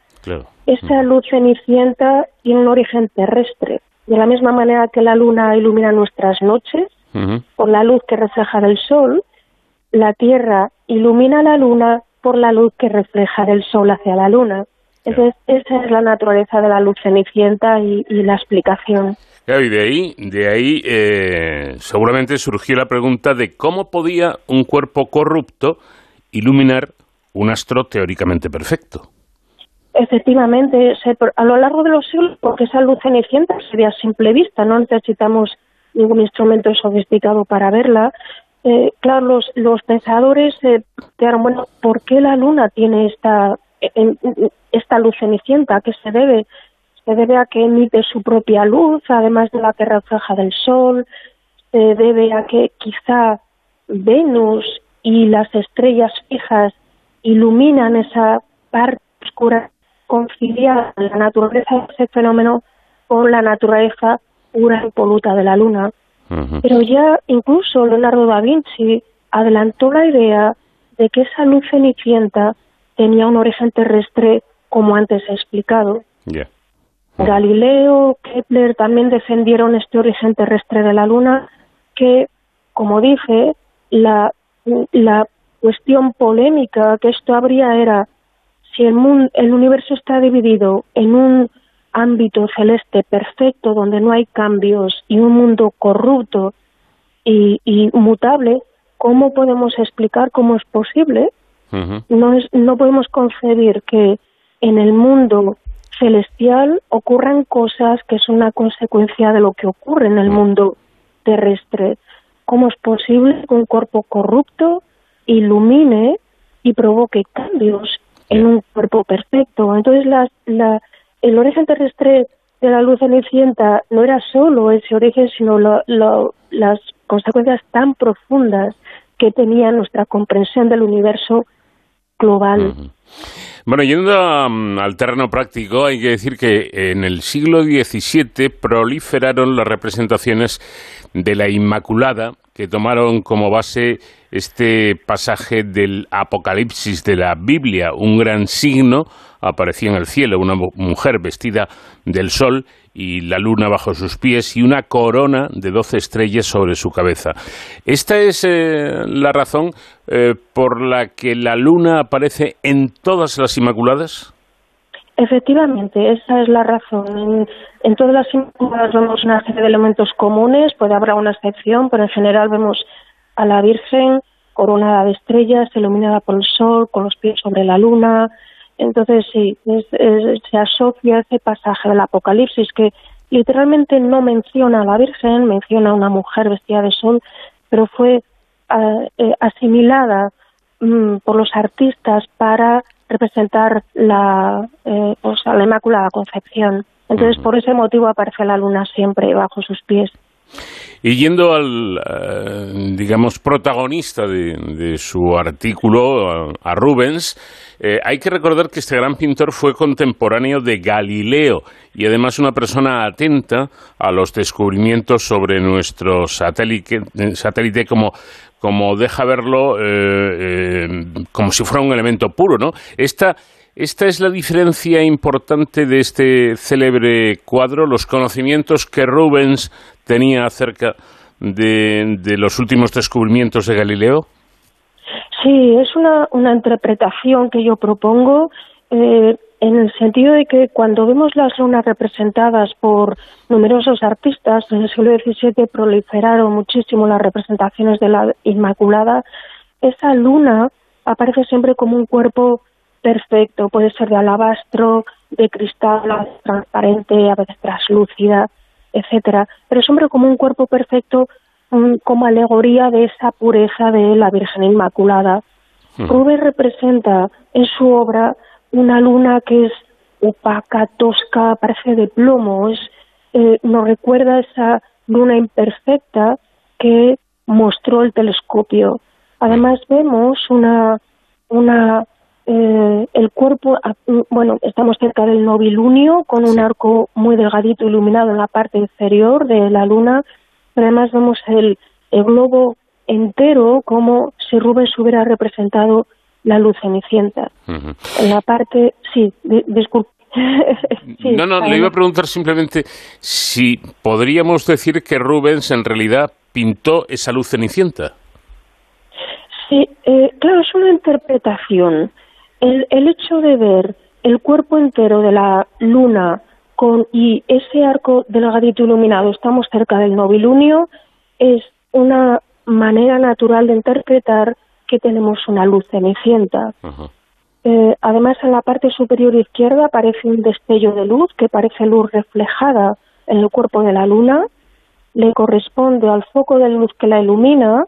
Esa luz cenicienta tiene un origen terrestre. De la misma manera que la luna ilumina nuestras noches, por la luz que refleja del sol, la Tierra ilumina la luna por la luz que refleja del sol hacia la luna. Entonces, esa es la naturaleza de la luz cenicienta y, la explicación. Y de ahí, de ahí eh, seguramente surgió la pregunta de cómo podía un cuerpo corrupto iluminar un astro teóricamente perfecto. Efectivamente, a lo largo de los siglos, porque esa luz cenicienta sería a simple vista, no necesitamos ningún instrumento sofisticado para verla, eh, claro, los, los pensadores eh, bueno, ¿por qué la luna tiene esta, esta luz cenicienta? ¿A qué se debe? Se debe a que emite su propia luz, además de la que refleja del sol, se debe a que quizá Venus y las estrellas fijas iluminan esa parte oscura conciliada la naturaleza de ese fenómeno con la naturaleza pura y poluta de la luna. Pero ya incluso Leonardo da Vinci adelantó la idea de que esa luz cenicienta tenía un origen terrestre, como antes he explicado. Galileo, Kepler también defendieron este origen terrestre de la Luna, que, como dije, la, la cuestión polémica que esto habría era si el, mundo, el universo está dividido en un ámbito celeste perfecto donde no hay cambios y un mundo corrupto y, mutable, ¿cómo podemos explicar cómo es posible? no, es, no podemos concebir que en el mundo celestial ocurran cosas que son una consecuencia de lo que ocurre en el mundo terrestre. ¿Cómo es posible que un cuerpo corrupto ilumine y provoque cambios en un cuerpo perfecto? Entonces, la, la, el origen terrestre de la luz cenicienta no era solo ese origen, sino las consecuencias tan profundas que tenía nuestra comprensión del universo global. Bueno, yendo al terreno práctico, hay que decir que en el siglo XVII proliferaron las representaciones de la Inmaculada que tomaron como base este pasaje del Apocalipsis de la Biblia, un gran signo aparecía en el cielo, una mujer vestida del sol y la luna bajo sus pies y una corona de doce estrellas sobre su cabeza. Esta es eh, la razón eh, por la que la luna aparece en todas las Inmaculadas. Efectivamente, esa es la razón. En, todas las Inmaculadas vemos una serie de elementos comunes, puede haber una excepción, pero en general vemos a la Virgen coronada de estrellas, iluminada por el sol, con los pies sobre la luna, entonces sí, se asocia ese pasaje del Apocalipsis que literalmente no menciona a la Virgen, menciona a una mujer vestida de sol, pero fue eh, asimilada mm, por los artistas para representar la, eh, la Inmaculada Concepción. Entonces, por ese motivo aparece la luna siempre bajo sus pies. Y yendo al, eh, digamos, protagonista de, su artículo, a, Rubens, eh, hay que recordar que este gran pintor fue contemporáneo de Galileo y además una persona atenta a los descubrimientos sobre nuestro satélite, satélite como, como deja verlo eh, como si fuera un elemento puro, ¿no? Esta esta es la diferencia importante de este célebre cuadro, los conocimientos que Rubens tenía acerca de, los últimos descubrimientos de Galileo. Sí, es una, interpretación que yo propongo eh, en el sentido de que cuando vemos las lunas representadas por numerosos artistas, en el siglo XVII proliferaron muchísimo las representaciones de la Inmaculada, esa luna aparece siempre como un cuerpo perfecto, puede ser de alabastro, de cristal, transparente, a veces traslúcida, etcétera, pero siempre como un cuerpo perfecto, como alegoría de esa pureza de la Virgen Inmaculada. Rubens representa en su obra una luna que es opaca, tosca, parece de plomo, es, eh, nos recuerda esa luna imperfecta que mostró el telescopio. Además vemos una, una eh, el cuerpo, ah, mm, bueno, estamos cerca del novilunio con un arco muy delgadito iluminado en la parte inferior de la luna, pero además vemos el, globo entero como si Rubens hubiera representado la luz cenicienta. En la parte, sí, disculpe. no, no, le iba a preguntar simplemente si podríamos decir que Rubens en realidad pintó esa luz cenicienta. Sí, eh, claro, es una interpretación. El, el hecho de ver el cuerpo entero de la luna con, y ese arco delgadito iluminado, estamos cerca del novilunio, es una manera natural de interpretar que tenemos una luz cenicienta. Eh, además, en la parte superior izquierda aparece un destello de luz que parece luz reflejada en el cuerpo de la luna, le corresponde al foco de luz que la ilumina,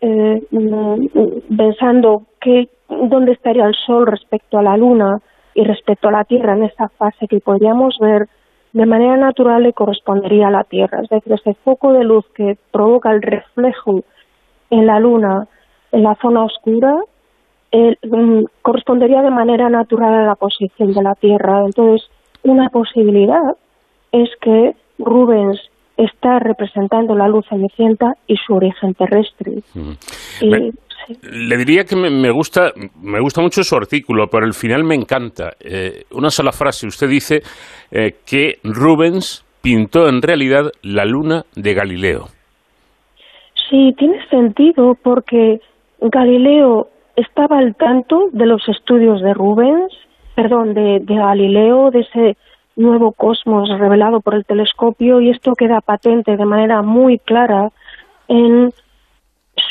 eh, mm, pensando que dónde estaría el Sol respecto a la Luna y respecto a la Tierra en esa fase que podríamos ver, de manera natural le correspondería a la Tierra. Es decir, ese foco de luz que provoca el reflejo en la Luna, en la zona oscura, mm, correspondería de manera natural a la posición de la Tierra. Entonces, una posibilidad es que Rubens está representando la luz cenicienta y su origen terrestre. Le diría que me, gusta, me gusta mucho su artículo, pero el final me encanta. Eh, una sola frase. Usted dice eh, que Rubens pintó en realidad la luna de Galileo. Sí, tiene sentido porque Galileo estaba al tanto de los estudios de Rubens, perdón, de Galileo, de ese nuevo cosmos revelado por el telescopio y esto queda patente de manera muy clara en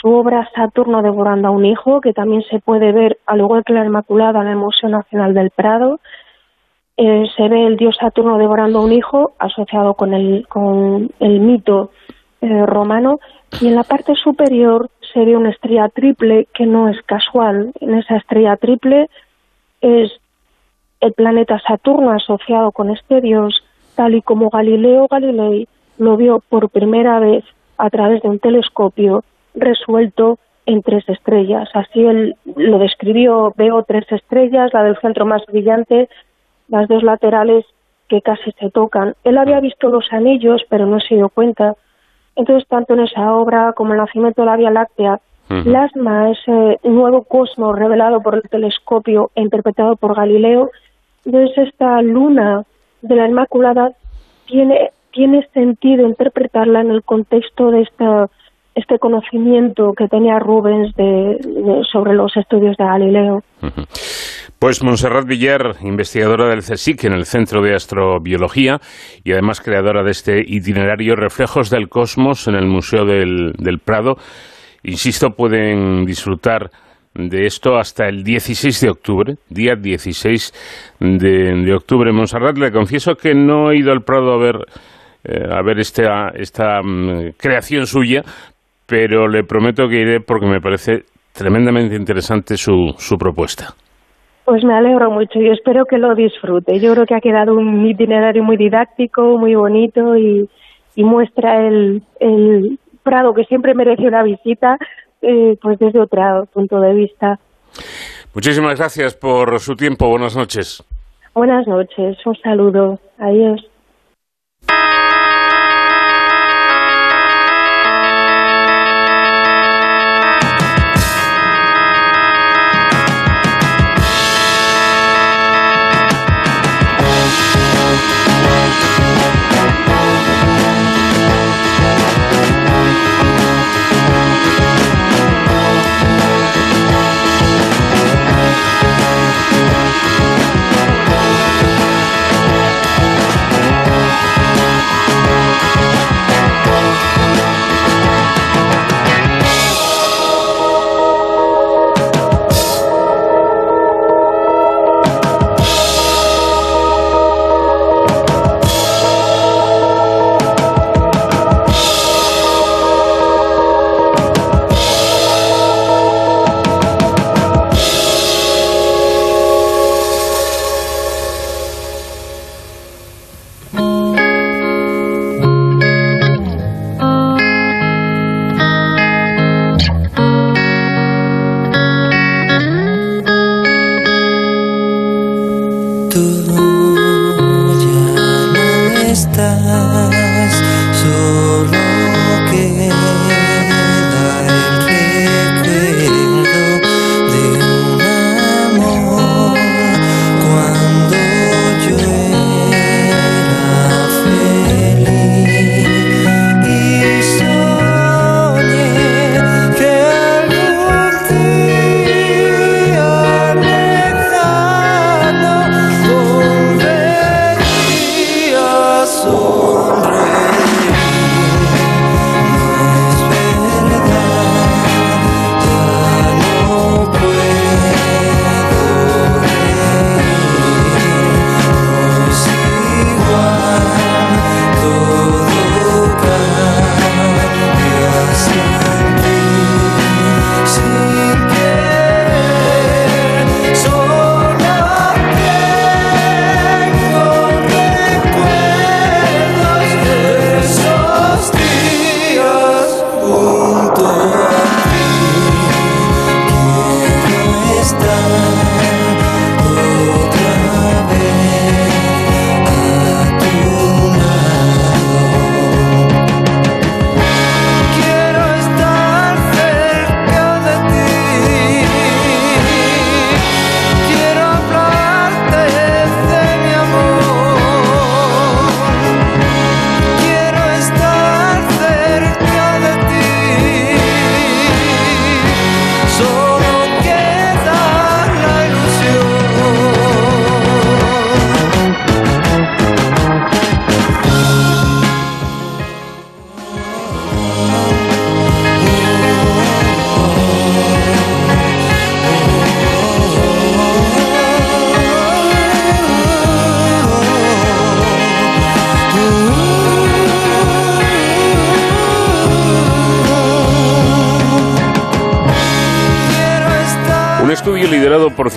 su obra Saturno devorando a un hijo, que también se puede ver, al igual que la Inmaculada, en el Museo Nacional del Prado. Eh, se ve el dios Saturno devorando a un hijo asociado con el, con el mito eh, romano y en la parte superior se ve una estrella triple que no es casual. En esa estrella triple es el planeta Saturno asociado con este dios, tal y como Galileo Galilei lo vio por primera vez a través de un telescopio resuelto en tres estrellas. Así él lo describió, veo tres estrellas, la del centro más brillante, las dos laterales que casi se tocan. Él había visto los anillos, pero no se dio cuenta Entonces, tanto en esa obra como en el nacimiento de la Vía Láctea, Plasma, ese nuevo cosmos revelado por el telescopio e interpretado por Galileo, entonces esta luna de la Inmaculada tiene, tiene sentido interpretarla en el contexto de esta, este conocimiento que tenía Rubens de, sobre los estudios de Galileo. Pues Montserrat Villar, investigadora del CSIC en el Centro de Astrobiología y además creadora de este itinerario Reflejos del Cosmos en el Museo del, Prado. Insisto, pueden disfrutar de esto hasta el 16 de octubre, día 16 de, octubre. Montserrat, le confieso que no he ido al Prado a ver, eh, a ver esta, esta mm, creación suya, pero le prometo que iré porque me parece tremendamente interesante su, su propuesta. Pues me alegro mucho y espero que lo disfrute. Yo creo que ha quedado un itinerario muy didáctico, muy bonito y, muestra el, Prado que siempre merece una visita, eh, pues desde otro punto de vista. Muchísimas gracias por su tiempo. Buenas noches. Buenas noches. Un saludo. Adiós.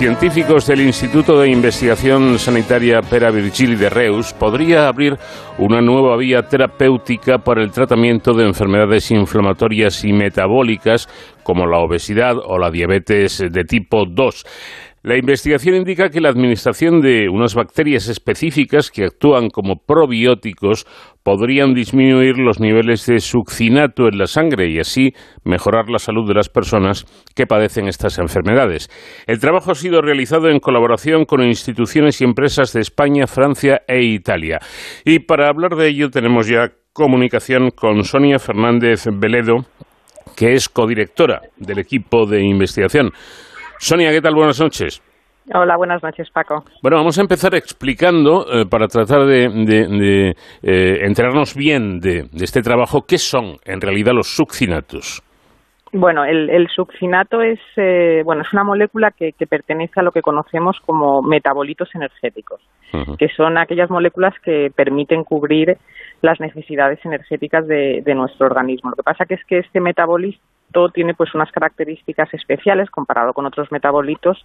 Científicos del Instituto de Investigación Sanitaria Pera Virgili de Reus podría abrir una nueva vía terapéutica para el tratamiento de enfermedades inflamatorias y metabólicas como la obesidad o la diabetes de tipo 2. La investigación indica que la administración de unas bacterias específicas que actúan como probióticos podrían disminuir los niveles de succinato en la sangre y así mejorar la salud de las personas que padecen estas enfermedades. El trabajo ha sido realizado en colaboración con instituciones y empresas de España, Francia e Italia. Y para hablar de ello tenemos ya comunicación con Sonia Fernández Veledo, que es codirectora del equipo de investigación. Sonia, ¿qué tal? Buenas noches. Hola, buenas noches, Paco. Bueno, vamos a empezar explicando, eh, para tratar de, eh, enterarnos bien de, este trabajo, qué son en realidad los succinatos. Bueno, el, succinato es, eh, bueno, es una molécula que, pertenece a lo que conocemos como metabolitos energéticos, que son aquellas moléculas que permiten cubrir las necesidades energéticas de, de nuestro organismo. Lo que pasa que es que este metabolismo tiene pues unas características especiales comparado con otros metabolitos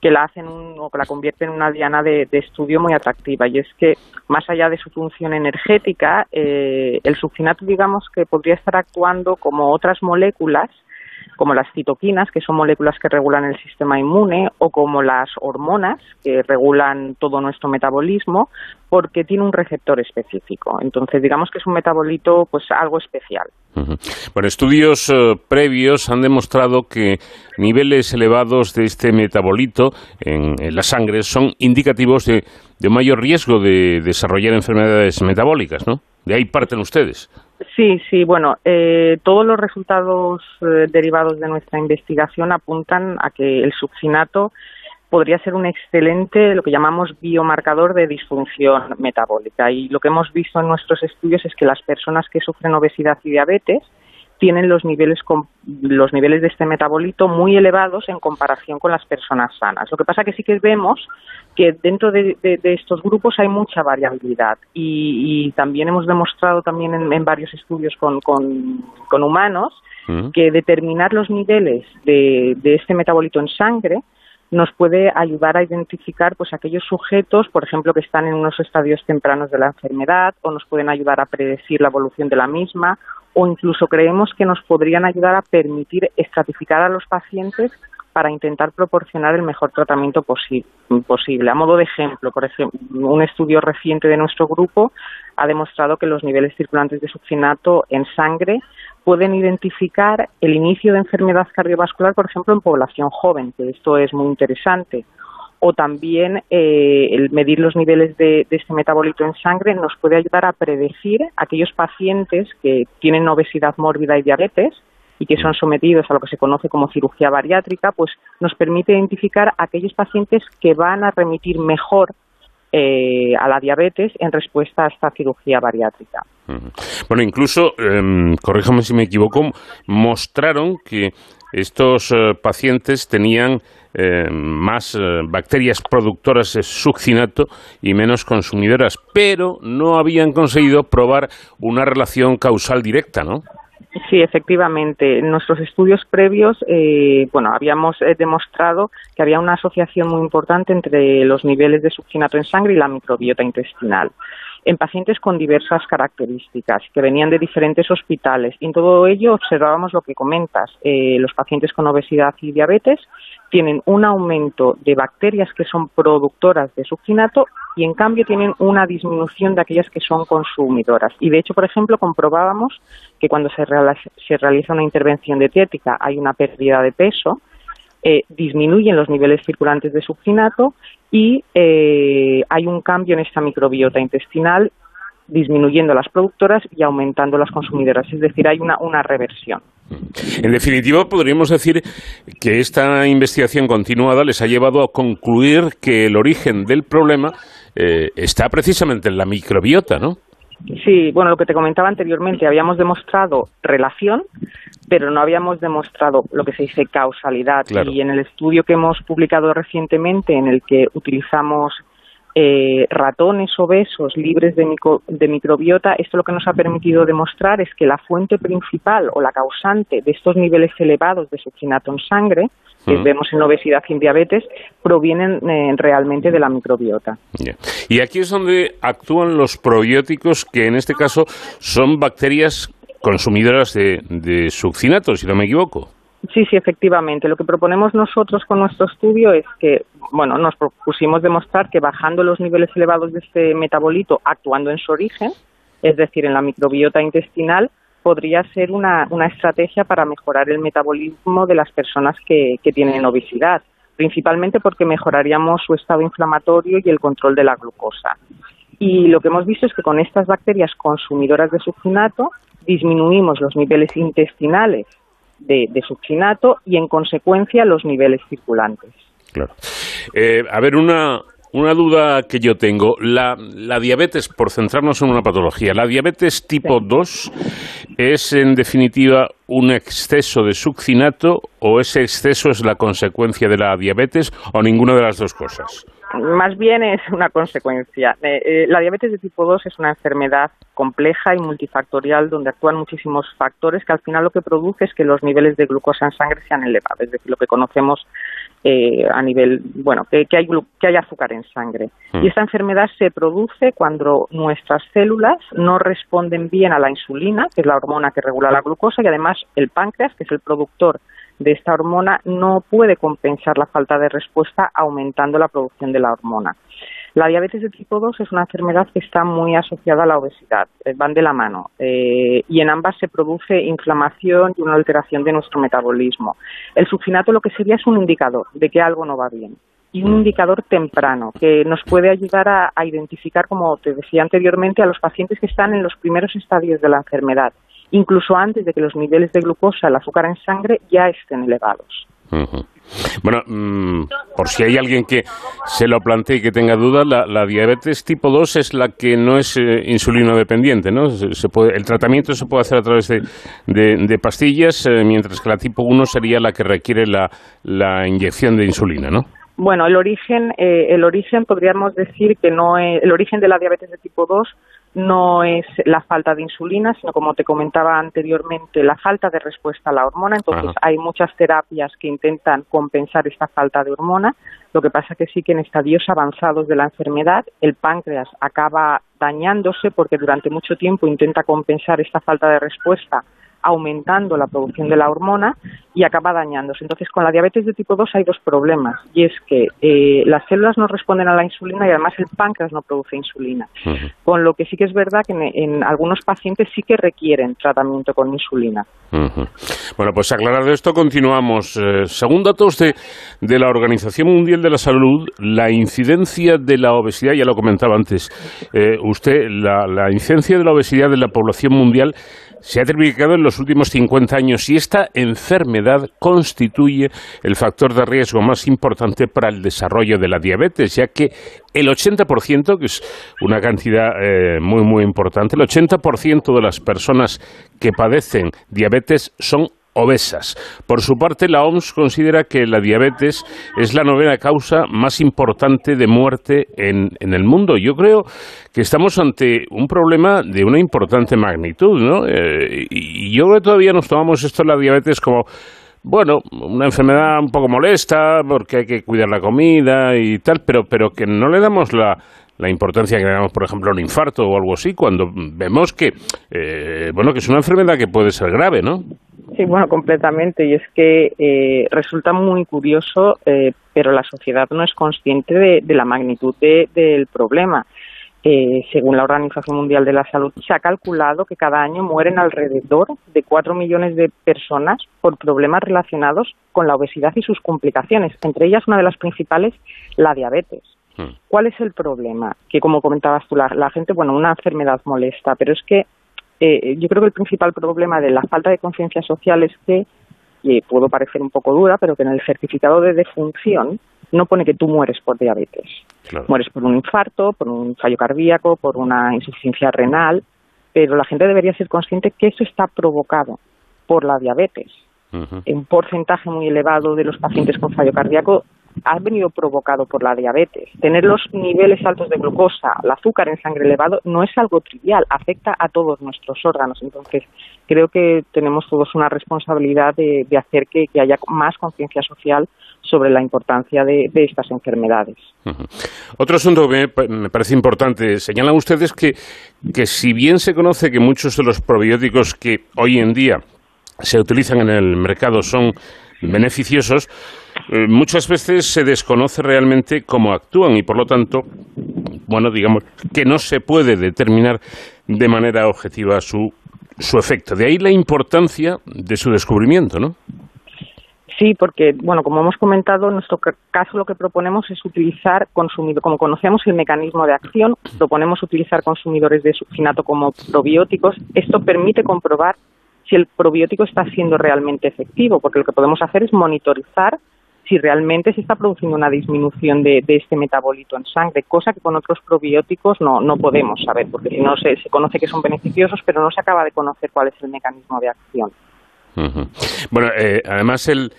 que la hacen o que la convierten en una diana de, estudio muy atractiva. Y es que más allá de su función energética eh, el succinato digamos que podría estar actuando como otras moléculas como las citoquinas, que son moléculas que regulan el sistema inmune, o como las hormonas, que regulan todo nuestro metabolismo, porque tiene un receptor específico. Entonces, digamos que es un metabolito pues algo especial. Bueno, estudios eh, previos han demostrado que niveles elevados de este metabolito en, la sangre son indicativos de, de mayor riesgo de desarrollar enfermedades metabólicas, ¿no? De ahí parten ustedes. Sí, sí, bueno, eh, todos los resultados eh, derivados de nuestra investigación apuntan a que el succinato podría ser un excelente, lo que llamamos biomarcador de disfunción metabólica. Y lo que hemos visto en nuestros estudios es que las personas que sufren obesidad y diabetes tienen los niveles, los niveles de este metabolito muy elevados en comparación con las personas sanas. Lo que pasa que sí que vemos que dentro de, estos grupos hay mucha variabilidad y, también hemos demostrado también en, varios estudios con, con, humanos mm. que determinar los niveles de, de este metabolito en sangre nos puede ayudar a identificar pues aquellos sujetos, por ejemplo, que están en unos estadios tempranos de la enfermedad o nos pueden ayudar a predecir la evolución de la misma o incluso creemos que nos podrían ayudar a permitir estratificar a los pacientes para intentar proporcionar el mejor tratamiento posible. A modo de ejemplo, por ejemplo, un estudio reciente de nuestro grupo ha demostrado que los niveles circulantes de succinato en sangre pueden identificar el inicio de enfermedad cardiovascular, por ejemplo, en población joven, que esto es muy interesante. O también eh, el medir los niveles de, de, este metabolito en sangre nos puede ayudar a predecir aquellos pacientes que tienen obesidad mórbida y diabetes y que son sometidos a lo que se conoce como cirugía bariátrica, pues nos permite identificar aquellos pacientes que van a remitir mejor eh, a la diabetes en respuesta a esta cirugía bariátrica. Bueno, incluso, eh, corríjame si me equivoco, mostraron que estos eh, pacientes tenían eh, más bacterias productoras de succinato y menos consumidoras, pero no habían conseguido probar una relación causal directa, ¿no? Sí, efectivamente. En nuestros estudios previos, eh, bueno, habíamos eh, demostrado que había una asociación muy importante entre los niveles de succinato en sangre y la microbiota intestinal en pacientes con diversas características que venían de diferentes hospitales. Y en todo ello observábamos lo que comentas. Eh, los pacientes con obesidad y diabetes tienen un aumento de bacterias que son productoras de succinato y en cambio tienen una disminución de aquellas que son consumidoras. Y de hecho, por ejemplo, comprobábamos que cuando se, se realiza una intervención dietética hay una pérdida de peso, eh, disminuyen los niveles circulantes de succinato y eh, hay un cambio en esta microbiota intestinal disminuyendo las productoras y aumentando las consumidoras, es decir, hay una, una reversión. En definitiva, podríamos decir que esta investigación continuada les ha llevado a concluir que el origen del problema eh, está precisamente en la microbiota, ¿no? Sí, bueno, lo que te comentaba anteriormente, habíamos demostrado relación, pero no habíamos demostrado lo que se dice causalidad. Y en el estudio que hemos publicado recientemente, en el que utilizamos eh, ratones obesos libres de, de, microbiota, esto lo que nos ha permitido demostrar es que la fuente principal o la causante de estos niveles elevados de succinato en sangre, que vemos en obesidad y en diabetes, provienen eh, realmente de la microbiota. Y aquí es donde actúan los probióticos, que en este caso son bacterias consumidoras de, de succinato, si no me equivoco. Sí, sí, efectivamente. Lo que proponemos nosotros con nuestro estudio es que, bueno, nos propusimos demostrar que bajando los niveles elevados de este metabolito, actuando en su origen, es decir, en la microbiota intestinal, podría ser una, una estrategia para mejorar el metabolismo de las personas que, que tienen obesidad, principalmente porque mejoraríamos su estado inflamatorio y el control de la glucosa. Y lo que hemos visto es que con estas bacterias consumidoras de succinato disminuimos los niveles intestinales de, de succinato y en consecuencia los niveles circulantes. Claro. Eh, a ver, una, una duda que yo tengo, la, la, diabetes, por centrarnos en una patología, ¿la diabetes tipo 2 es en definitiva un exceso de succinato o ese exceso es la consecuencia de la diabetes o ninguna de las dos cosas? Más bien es una consecuencia. Eh, eh, la diabetes de tipo 2 es una enfermedad compleja y multifactorial donde actúan muchísimos factores que al final lo que produce es que los niveles de glucosa en sangre sean elevados, es decir, lo que conocemos eh, a nivel, bueno, que, hay, que hay azúcar en sangre. Mm. Y esta enfermedad se produce cuando nuestras células no responden bien a la insulina, que es la hormona que regula la glucosa, y además el páncreas, que es el productor de esta hormona no puede compensar la falta de respuesta aumentando la producción de la hormona. La diabetes de tipo 2 es una enfermedad que está muy asociada a la obesidad, eh, van de la mano, eh, y en ambas se produce inflamación y una alteración de nuestro metabolismo. El succinato lo que sería es un indicador de que algo no va bien y un indicador temprano que nos puede ayudar a, a identificar, como te decía anteriormente, a los pacientes que están en los primeros estadios de la enfermedad incluso antes de que los niveles de glucosa, el azúcar en sangre, ya estén elevados. Bueno, mm, por si hay alguien que se lo plantee y que tenga dudas, la, diabetes tipo 2 es la que no es eh, insulino dependiente, ¿no? Se, puede, el tratamiento se puede hacer a través de, de, pastillas, eh, mientras que la tipo 1 sería la que requiere la, la inyección de insulina, ¿no? Bueno, el origen, eh, el origen podríamos decir que no es, el origen de la diabetes de tipo 2 no es la falta de insulina, sino como te comentaba anteriormente, la falta de respuesta a la hormona. Entonces hay muchas terapias que intentan compensar esta falta de hormona. Lo que pasa que sí que en estadios avanzados de la enfermedad el páncreas acaba dañándose porque durante mucho tiempo intenta compensar esta falta de respuesta aumentando la producción de la hormona y acaba dañándose. Entonces, con la diabetes de tipo 2 hay dos problemas, y es que eh, las células no responden a la insulina y además el páncreas no produce insulina. Con lo que sí que es verdad que en, algunos pacientes sí que requieren tratamiento con insulina. Bueno, pues aclarado esto, continuamos. Eh, según datos de, de la Organización Mundial de la Salud, la incidencia de la obesidad, ya lo comentaba antes eh, usted, la, la incidencia de la obesidad de la población mundial se ha triplicado en los últimos 50 años y esta enfermedad constituye el factor de riesgo más importante para el desarrollo de la diabetes, ya que el 80%, que es una cantidad eh, muy, muy importante, el 80% de las personas que padecen diabetes son obesas. Por su parte, la OMS considera que la diabetes es la novena causa más importante de muerte en, en el mundo. Yo creo que estamos ante un problema de una importante magnitud, ¿no? Eh, y yo creo que todavía nos tomamos esto de la diabetes como bueno, una enfermedad un poco molesta porque hay que cuidar la comida y tal, pero, pero que no le damos la, la importancia que le damos, por ejemplo, a un infarto o algo así, cuando vemos que, eh, bueno, que es una enfermedad que puede ser grave, ¿no? Sí, bueno, completamente. Y es que eh, resulta muy curioso, eh, pero la sociedad no es consciente de, la magnitud del problema. Eh, según la Organización Mundial de la Salud, se ha calculado que cada año mueren alrededor de cuatro millones de personas por problemas relacionados con la obesidad y sus complicaciones, entre ellas una de las principales, la diabetes. Hmm. ¿Cuál es el problema? Que como comentabas tú, la, la gente, bueno, una enfermedad molesta, pero es que eh, yo creo que el principal problema de la falta de conciencia social es que, y puedo parecer un poco dura, pero que en el certificado de defunción no pone que tú mueres por diabetes. Mueres por un infarto, por un fallo cardíaco, por una insuficiencia renal, pero la gente debería ser consciente que eso está provocado por la diabetes. Un porcentaje muy elevado de los pacientes con fallo cardíaco ha venido provocado por la diabetes. Tener los niveles altos de glucosa, el azúcar en sangre elevado, no es algo trivial, afecta a todos nuestros órganos. Entonces, creo que tenemos todos una responsabilidad de, hacer que, haya más conciencia social sobre la importancia de, estas enfermedades. Otro asunto que me parece importante, señalan ustedes que, que si bien se conoce que muchos de los probióticos que hoy en día se utilizan en el mercado son beneficiosos, eh, muchas veces se desconoce realmente cómo actúan y por lo tanto, bueno, digamos que no se puede determinar de manera objetiva su, su efecto. De ahí la importancia de su descubrimiento, ¿no? Sí, porque, bueno, como hemos comentado, en nuestro caso lo que proponemos es utilizar consumidores, como conocemos el mecanismo de acción, proponemos utilizar consumidores de succinato como probióticos. Esto permite comprobar si el probiótico está siendo realmente efectivo, porque lo que podemos hacer es monitorizar si realmente se está produciendo una disminución de, este metabolito en sangre, cosa que con otros probióticos no, no podemos saber, porque si no se, se conoce que son beneficiosos, pero no se acaba de conocer cuál es el mecanismo de acción. Bueno, eh, además el,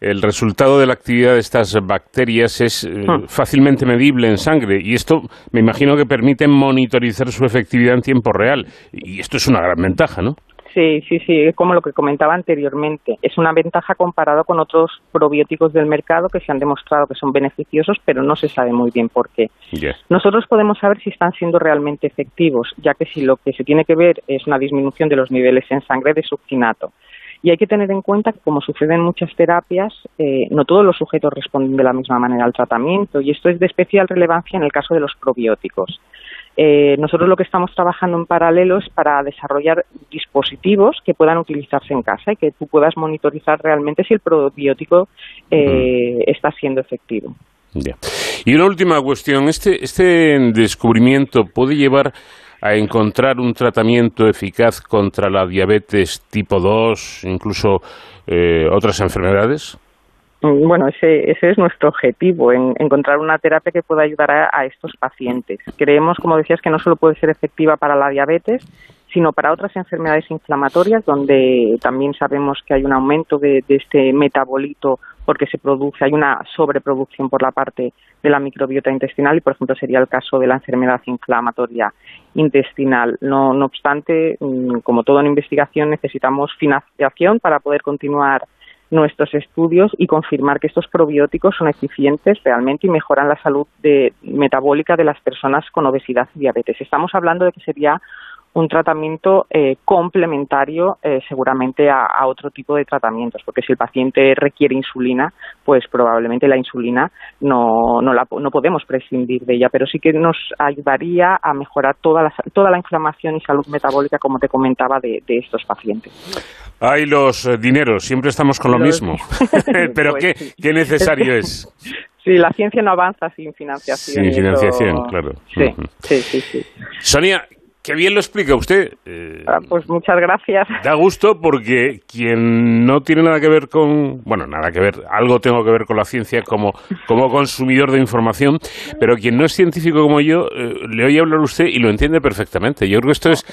el resultado de la actividad de estas bacterias es eh, hmm. fácilmente medible en sangre y esto me imagino que permite monitorizar su efectividad en tiempo real y esto es una gran ventaja, ¿no? Sí, sí, sí, es como lo que comentaba anteriormente. Es una ventaja comparado con otros probióticos del mercado que se han demostrado que son beneficiosos, pero no se sabe muy bien por qué. Nosotros podemos saber si están siendo realmente efectivos, ya que si lo que se tiene que ver es una disminución de los niveles en sangre de succinato. Y hay que tener en cuenta que, como sucede en muchas terapias, eh, no todos los sujetos responden de la misma manera al tratamiento, y esto es de especial relevancia en el caso de los probióticos. Eh, nosotros lo que estamos trabajando en paralelo es para desarrollar dispositivos que puedan utilizarse en casa y que tú puedas monitorizar realmente si el probiótico eh, está siendo efectivo. Y una última cuestión, este, este descubrimiento puede llevar a encontrar un tratamiento eficaz contra la diabetes tipo 2, incluso eh, otras enfermedades? Mm, bueno, ese, ese es nuestro objetivo, en, encontrar una terapia que pueda ayudar a, estos pacientes. Creemos, como decías, que no solo puede ser efectiva para la diabetes, sino para otras enfermedades inflamatorias, donde también sabemos que hay un aumento de, este metabolito porque se produce, hay una sobreproducción por la parte de la microbiota intestinal y, por ejemplo, sería el caso de la enfermedad inflamatoria intestinal. No, no obstante, mm, como todo en investigación, necesitamos financiación para poder continuar nuestros estudios y confirmar que estos probióticos son eficientes realmente y mejoran la salud metabólica de las personas con obesidad y diabetes. Estamos hablando de que sería un tratamiento eh, complementario eh, seguramente a, otro tipo de tratamientos, porque si el paciente requiere insulina, pues probablemente la insulina no, no, la, no podemos prescindir de ella, pero sí que nos ayudaría a mejorar toda la, toda la inflamación y salud metabólica, como te comentaba, de estos pacientes. Hay los eh, dineros, siempre estamos con lo mismo. Pero pues ¿qué, ¿qué, necesario es? Sí, la ciencia no avanza sin financiación. Sin financiación, claro. Sí, sí, sí, Sonia, Qué bien lo explica usted. Eh, ah, pues muchas gracias. Da gusto porque quien no tiene nada que ver con, bueno, nada que ver, algo tengo que ver con la ciencia como, como consumidor de información, pero quien no es científico como yo, eh, le oye hablar usted y lo entiende perfectamente. Yo creo que esto es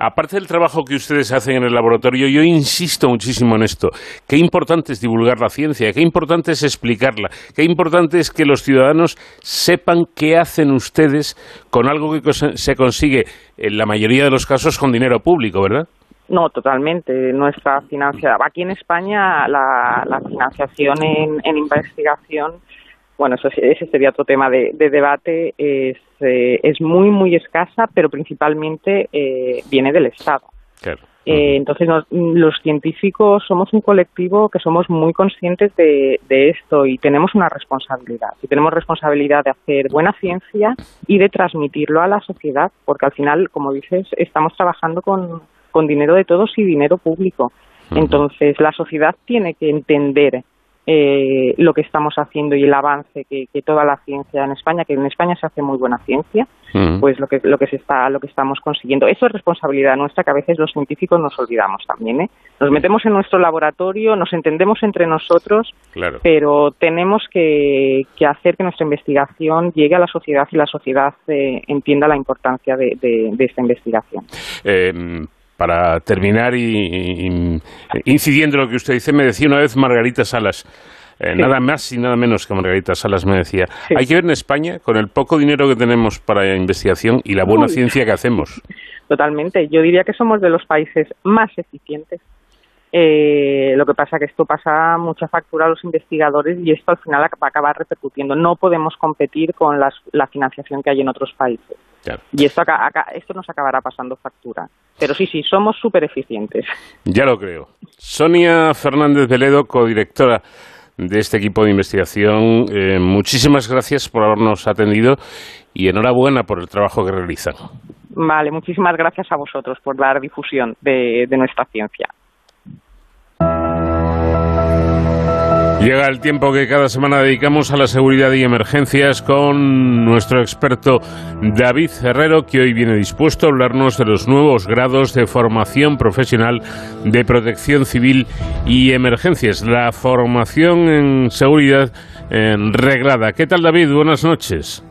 aparte del trabajo que ustedes hacen en el laboratorio, yo insisto muchísimo en esto. Qué importante es divulgar la ciencia, qué importante es explicarla, qué importante es que los ciudadanos sepan qué hacen ustedes con algo que se consigue en la mayoría de los casos con dinero público, ¿verdad? No, totalmente. Nuestra financiación, aquí en España, la, financiación en investigación bueno, eso, ese sería otro tema de, debate, es, eh, es muy, muy escasa, pero principalmente eh, viene del Estado. Eh, entonces, los científicos somos un colectivo que somos muy conscientes de, esto y tenemos una responsabilidad. Y tenemos responsabilidad de hacer buena ciencia y de transmitirlo a la sociedad, porque al final, como dices, estamos trabajando con, con dinero de todos y dinero público. Entonces, la sociedad tiene que entender eh, lo que estamos haciendo y el avance que, toda la ciencia en España, que en España se hace muy buena ciencia, mm. pues lo que lo que se está lo que estamos consiguiendo. Eso es responsabilidad nuestra que a veces los científicos nos olvidamos también. ¿eh? Nos metemos en nuestro laboratorio, nos entendemos entre nosotros, pero tenemos que, hacer que nuestra investigación llegue a la sociedad y la sociedad eh, entienda la importancia de, de esta investigación. Para terminar y, incidiendo en lo que usted dice, me decía una vez Margarita Salas, eh, nada más y nada menos que Margarita Salas me decía, hay que ver en España con el poco dinero que tenemos para investigación y la buena ciencia que hacemos. Totalmente, yo diría que somos de los países más eficientes Eh, lo que pasa es que esto pasa mucha factura a los investigadores y esto al final va a acabar repercutiendo. No podemos competir con la financiación que hay en otros países. Y esto, esto nos acabará pasando factura. Pero sí, sí, somos súper eficientes. Ya lo creo. Sonia Fernández de Ledo, codirectora de este equipo de investigación, eh, muchísimas gracias por habernos atendido y enhorabuena por el trabajo que realizan. Vale, muchísimas gracias a vosotros por dar difusión de nuestra ciencia. Llega el tiempo que cada semana dedicamos a la seguridad y emergencias con nuestro experto David Herrero, que hoy viene dispuesto a hablarnos de los nuevos grados de formación profesional de protección civil y emergencias. La formación en seguridad reglada. ¿Qué tal David? Buenas noches.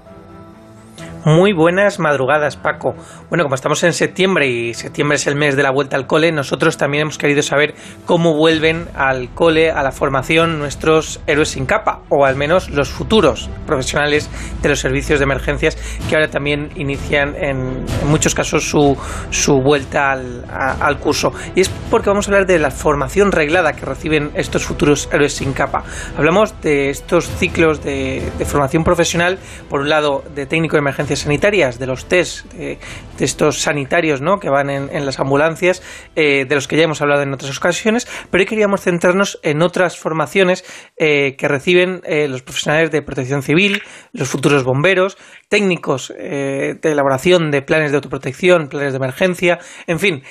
Muy buenas madrugadas, Paco. Bueno, como estamos en septiembre y septiembre es el mes de la vuelta al cole, nosotros también hemos querido saber cómo vuelven al cole, a la formación, nuestros héroes sin capa, o al menos los futuros profesionales de los servicios de emergencias que ahora también inician en, muchos casos su, su vuelta al, curso. Y es porque vamos a hablar de la formación reglada que reciben estos futuros héroes sin capa. Hablamos de estos ciclos de, formación profesional, por un lado de técnico de sanitarias, de los test, de, de estos sanitarios ¿no? que van en, las ambulancias, eh, de los que ya hemos hablado en otras ocasiones, pero hoy queríamos centrarnos en otras formaciones eh, que reciben eh, los profesionales de protección civil, los futuros bomberos, técnicos de elaboración de planes de autoprotección, planes de emergencia, en fin,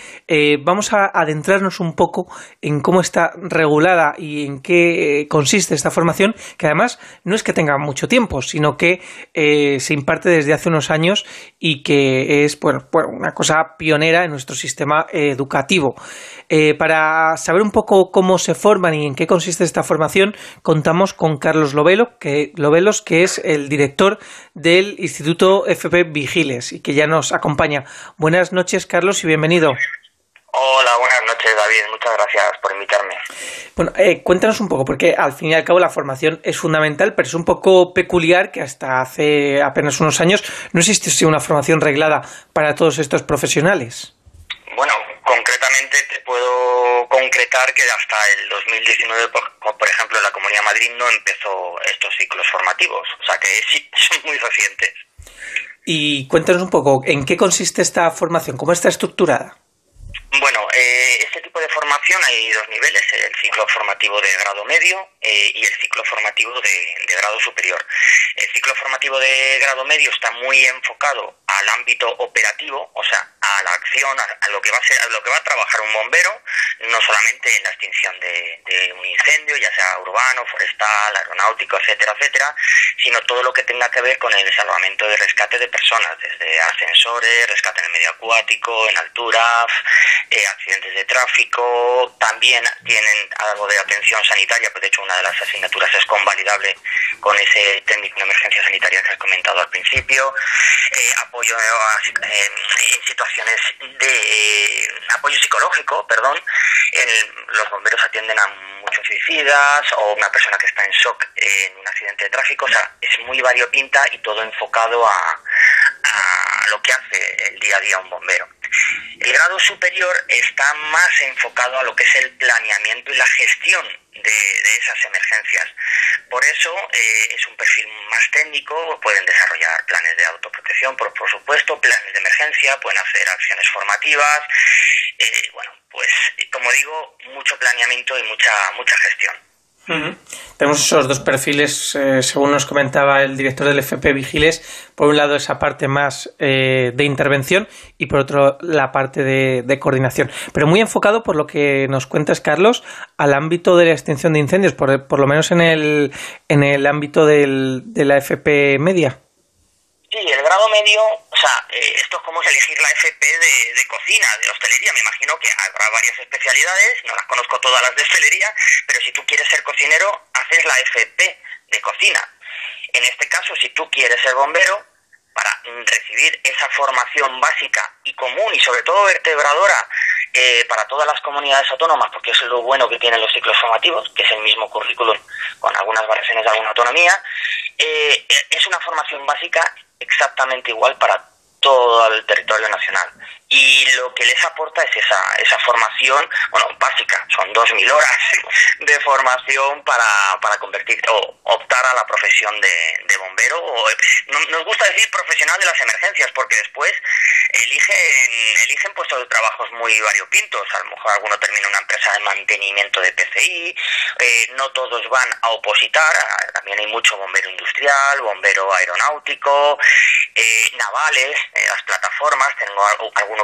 vamos a adentrarnos un poco en cómo está regulada y en qué consiste esta formación, que además no es que tenga mucho tiempo, sino que se imparte desde hace unos años y que es, bueno, una cosa pionera en nuestro sistema educativo. Eh, para saber un poco cómo se forman y en qué consiste esta formación, contamos con Carlos Lovelo, que, Lovelos, que es el director del Instituto FP Vigiles y que ya nos acompaña. Buenas noches, Carlos, y bienvenido. Hola, buenas noches, David. Muchas gracias por invitarme. Bueno, eh, cuéntanos un poco, porque al fin y al cabo la formación es fundamental, pero es un poco peculiar que hasta hace apenas unos años no existiese una formación reglada para todos estos profesionales. Bueno, concretamente te puedo concretar que hasta el 2019, por, por ejemplo, en la Comunidad de Madrid no empezó estos ciclos formativos, o sea que sí, son muy recientes. Y cuéntanos un poco, ¿en qué consiste esta formación? ¿Cómo está estructurada? Bueno, eh, este tipo de formación hay dos niveles, el ciclo formativo de grado medio eh, y el ciclo formativo de, grado superior. El ciclo formativo de grado medio está muy enfocado al ámbito operativo, o sea, a la acción, a, lo que va a ser, a lo que va a trabajar un bombero, no solamente en la extinción de, de un incendio, ya sea urbano, forestal, aeronáutico, etcétera, etcétera, sino todo lo que tenga que ver con el salvamento y rescate de personas, desde ascensores, rescate en el medio acuático, en altura, eh, accidentes de tráfico, también tienen algo de atención sanitaria, pues de hecho una de las asignaturas es convalidable con ese técnico de emergencia sanitaria que has comentado al principio, eh, apoyo eh, en situaciones de apoyo psicológico, perdón, los bomberos atienden a muchos suicidas o una persona que está en shock en un accidente de tráfico, o sea, es muy variopinta y todo enfocado a lo que hace el día a día un bombero. El grado superior está más enfocado a lo que es el planeamiento y la gestión de, esas emergencias. Por eso eh, es un perfil más técnico, pueden desarrollar planes de autoprotección, por, por supuesto, planes de emergencia, pueden hacer acciones formativas, eh, bueno, pues como digo, mucho planeamiento y mucha, mucha gestión. Tenemos esos dos perfiles, eh, según nos comentaba el director del FP Vigiles, por un lado esa parte más eh, de intervención y por otro la parte de, coordinación, pero muy enfocado por lo que nos cuentas, Carlos, al ámbito de la extinción de incendios, por, lo menos en el, en el ámbito del, de la FP media. Sí, el grado medio, o sea, eh, esto es como elegir la FP de, cocina, de hostelería. Me imagino que habrá varias especialidades, no las conozco todas las de hostelería, pero si tú quieres ser cocinero, haces la FP de cocina. En este caso, si tú quieres ser bombero, para recibir esa formación básica y común y sobre todo vertebradora eh, para todas las comunidades autónomas, porque es lo bueno que tienen los ciclos formativos, que es el mismo currículum con algunas variaciones de alguna autonomía, eh, es una formación básica exactamente igual para todo el territorio nacional. Y lo que les aporta es esa, esa formación, bueno, básica, son 2.000 horas de formación para, para convertir o optar a la profesión de, bombero. O, nos gusta decir profesional de las emergencias porque después eligen, eligen puestos de trabajos muy variopintos. A lo mejor alguno termina una empresa de mantenimiento de PCI, eh, no todos van a opositar, también hay mucho bombero industrial, bombero aeronáutico, eh, navales, eh, las plataformas, tengo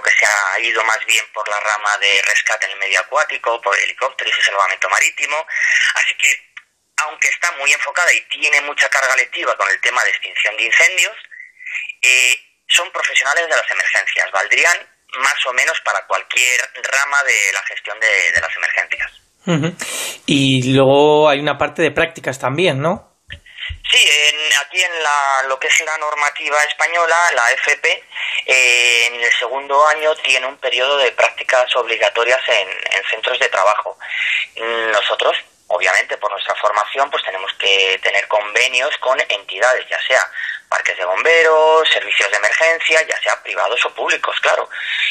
que se ha ido más bien por la rama de rescate en el medio acuático, por helicópteros y salvamento marítimo, así que aunque está muy enfocada y tiene mucha carga lectiva con el tema de extinción de incendios, eh, son profesionales de las emergencias, valdrían más o menos para cualquier rama de la gestión de, las emergencias. Y luego hay una parte de prácticas también, ¿no? Sí, aquí en la, lo que es la normativa española, la FP, eh, en el segundo año tiene un periodo de prácticas obligatorias en, en centros de trabajo. Nosotros obviamente por nuestra formación pues tenemos que tener convenios con entidades, ya sea parques de bomberos, servicios de emergencia, ya sea privados o públicos, claro.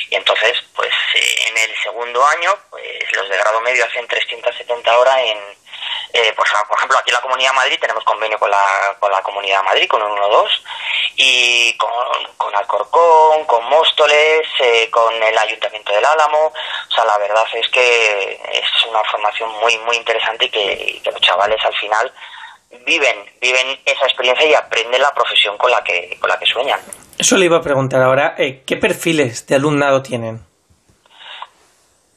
Y entonces, pues eh, en el segundo año, pues los de grado medio hacen 370 horas en, eh, pues, por ejemplo, aquí en la Comunidad Madrid tenemos convenio con la, con la Comunidad Madrid, con un 1-2, y con, con Alcorcón, con Móstoles, eh, con el Ayuntamiento del Álamo. O sea, la verdad es que es una formación muy, muy interesante y que, que los chavales al final viven, viven esa experiencia y aprenden la profesión con la que, con la que sueñan. Eso le iba a preguntar ahora, eh, ¿qué perfiles de alumnado tienen?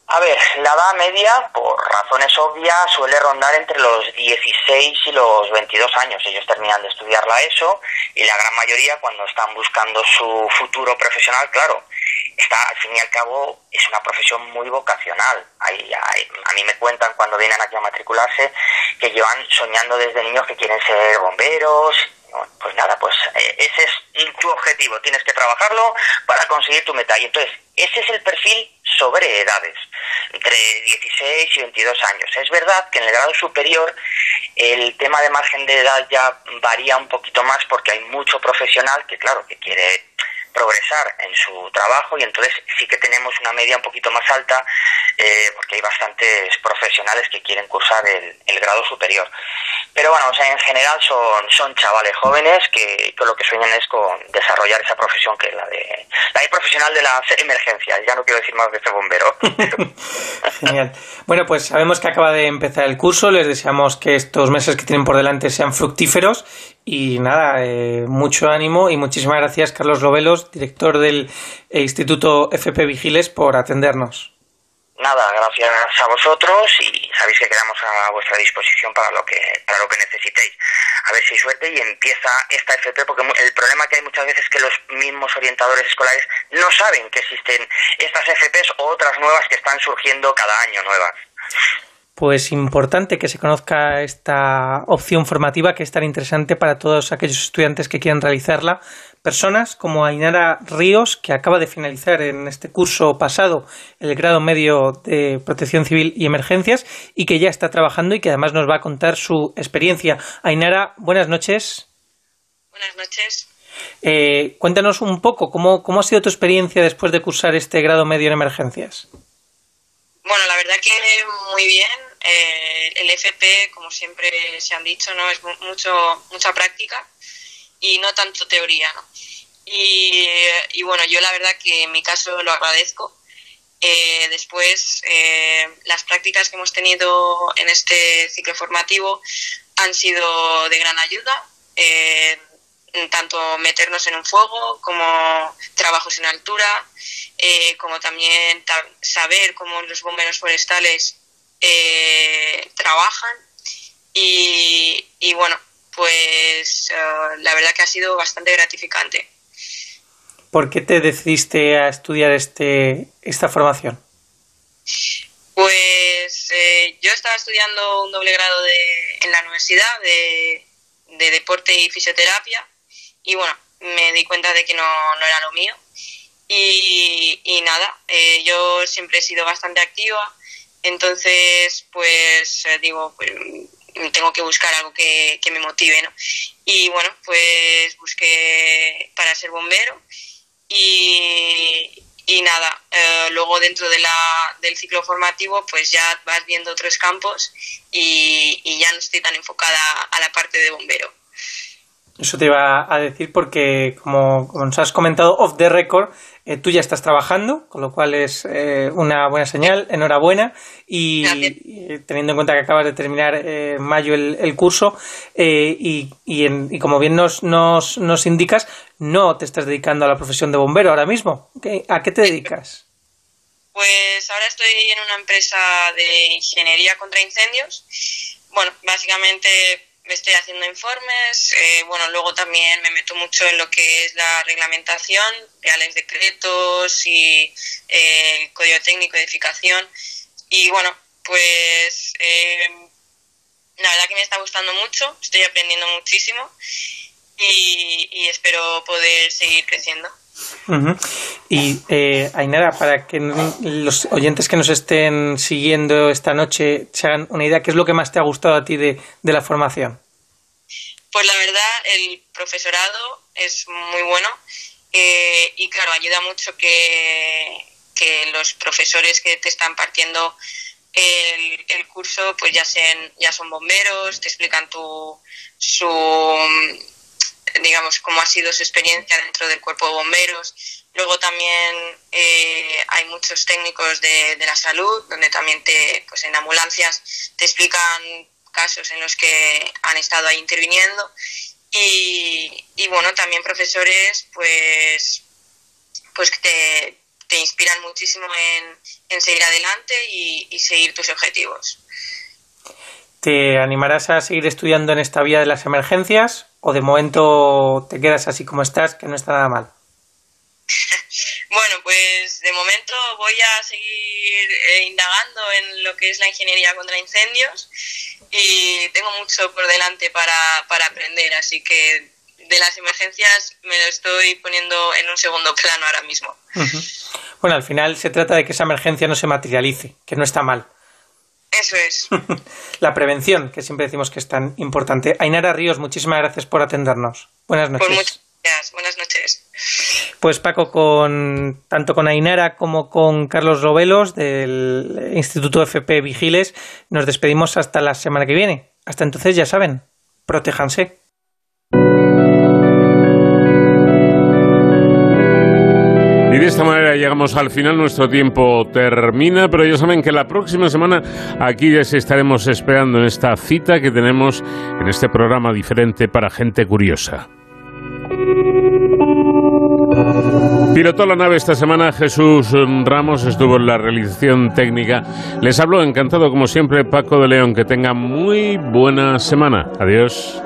A ver, la edad media, por razones obvias, suele rondar entre los 16 y los 22 años. Ellos terminan de estudiar la ESO y la gran mayoría, cuando están buscando su futuro profesional, claro, está, al fin y al cabo, es una profesión muy vocacional. Hay, a mí me cuentan cuando vienen aquí a matricularse que llevan soñando desde niños que quieren ser bomberos, pues nada, pues eh, ese es tu objetivo, tienes que trabajarlo para conseguir tu meta. Y entonces, ese es el perfil sobre edades, entre 16 y 22 años. Es verdad que en el grado superior el tema de margen de edad ya varía un poquito más porque hay mucho profesional que, claro, que quiere progresar en su trabajo y entonces sí que tenemos una media un poquito más alta eh, porque hay bastantes profesionales que quieren cursar el, grado superior. Pero bueno, o sea, en general son, son chavales jóvenes que, lo que sueñan es con desarrollar esa profesión que es la de la profesional de las emergencias. Ya no quiero decir más de este bombero. Genial. Bueno, pues sabemos que acaba de empezar el curso. Les deseamos que estos meses que tienen por delante sean fructíferos y nada, eh, mucho ánimo y muchísimas gracias, Carlos Lobelos, director del Instituto FP Vigiles, por atendernos. Nada, gracias a vosotros y sabéis que quedamos a vuestra disposición para lo que para lo que necesitéis. A ver si suerte y empieza esta FP, porque el problema que hay muchas veces es que los mismos orientadores escolares no saben que existen estas FPs o otras nuevas que están surgiendo cada año nuevas pues importante que se conozca esta opción formativa que es tan interesante para todos aquellos estudiantes que quieran realizarla. Personas como Ainara Ríos, que acaba de finalizar en este curso pasado el grado medio de protección civil y emergencias y que ya está trabajando y que además nos va a contar su experiencia. Ainara, buenas noches. Buenas noches. Eh, cuéntanos un poco cómo, cómo ha sido tu experiencia después de cursar este grado medio en emergencias. Bueno, la verdad que muy bien. Eh, el FP, como siempre se han dicho, no es mucho mucha práctica y no tanto teoría, ¿no? Y, bueno, yo la verdad que en mi caso lo agradezco. Eh, después, eh, las prácticas que hemos tenido en este ciclo formativo han sido de gran ayuda. tanto meternos en un fuego como trabajos en altura, como también saber cómo los bomberos forestales eh, trabajan y, bueno, pues eh, la verdad que ha sido bastante gratificante. ¿Por qué te decidiste a estudiar este, esta formación? Pues eh, yo estaba estudiando un doble grado de, en la universidad de, deporte y fisioterapia y bueno, me di cuenta de que no, no era lo mío y, nada, yo siempre he sido bastante activa entonces, pues eh, digo, pues, tengo que buscar algo que, me motive, ¿no? Y bueno, pues busqué para ser bombero y, y nada, eh, luego dentro de la, del ciclo formativo pues ya vas viendo otros campos y, ya no estoy tan enfocada a la parte de bombero. Eso te iba a decir porque, como, nos has comentado off the record, eh, tú ya estás trabajando, con lo cual es eh, una buena señal, enhorabuena. Y, teniendo en cuenta que acabas de terminar en mayo el, curso, y, y, como bien nos, nos, nos indicas, no te estás dedicando a la profesión de bombero ahora mismo. ¿A qué te dedicas? Pues ahora estoy en una empresa de ingeniería contra incendios. Bueno, básicamente me estoy haciendo informes, eh, bueno, luego también me meto mucho en lo que es la reglamentación, reales decretos y eh, el código técnico de edificación. Y bueno, pues eh, la verdad que me está gustando mucho, estoy aprendiendo muchísimo y, espero poder seguir creciendo. Y eh, Ainara, para que los oyentes que nos estén siguiendo esta noche se hagan una idea, ¿qué es lo que más te ha gustado a ti de, la formación? Pues la verdad, el profesorado es muy bueno eh, y claro, ayuda mucho que, que los profesores que te están partiendo el, el, curso pues ya, sean, ya son bomberos, te explican tu, su digamos, cómo ha sido su experiencia dentro del cuerpo de bomberos. Luego también eh, hay muchos técnicos de, la salud, donde también te, pues en ambulancias te explican casos en los que han estado ahí interviniendo. Y, bueno, también profesores, pues, pues te, te inspiran muchísimo en, seguir adelante y seguir tus objetivos. ¿Te animarás a seguir estudiando en esta vía de las emergencias o de momento te quedas así como estás, que no está nada mal? Bueno, pues de momento voy a seguir eh, indagando en lo que es la ingeniería contra incendios y tengo mucho por delante para, aprender, así que de las emergencias me lo estoy poniendo en un segundo plano ahora mismo. Bueno, al final se trata de que esa emergencia no se materialice, que no está mal. Eso es. la prevención, que siempre decimos que es tan importante. Ainara Ríos, muchísimas gracias por atendernos. Buenas pues noches. muchas gracias. Buenas noches. Pues Paco, con tanto con Ainara como con Carlos Robelos del Instituto FP Vigiles, nos despedimos hasta la semana que viene. Hasta entonces, ya saben, protéjanse. De esta manera llegamos al final, nuestro tiempo termina, pero ya saben que la próxima semana aquí les estaremos esperando en esta cita que tenemos en este programa diferente para gente curiosa. Pilotó la nave esta semana Jesús Ramos, estuvo en la realización técnica. Les hablo encantado como siempre Paco de León. Que tenga muy buena semana. Adiós.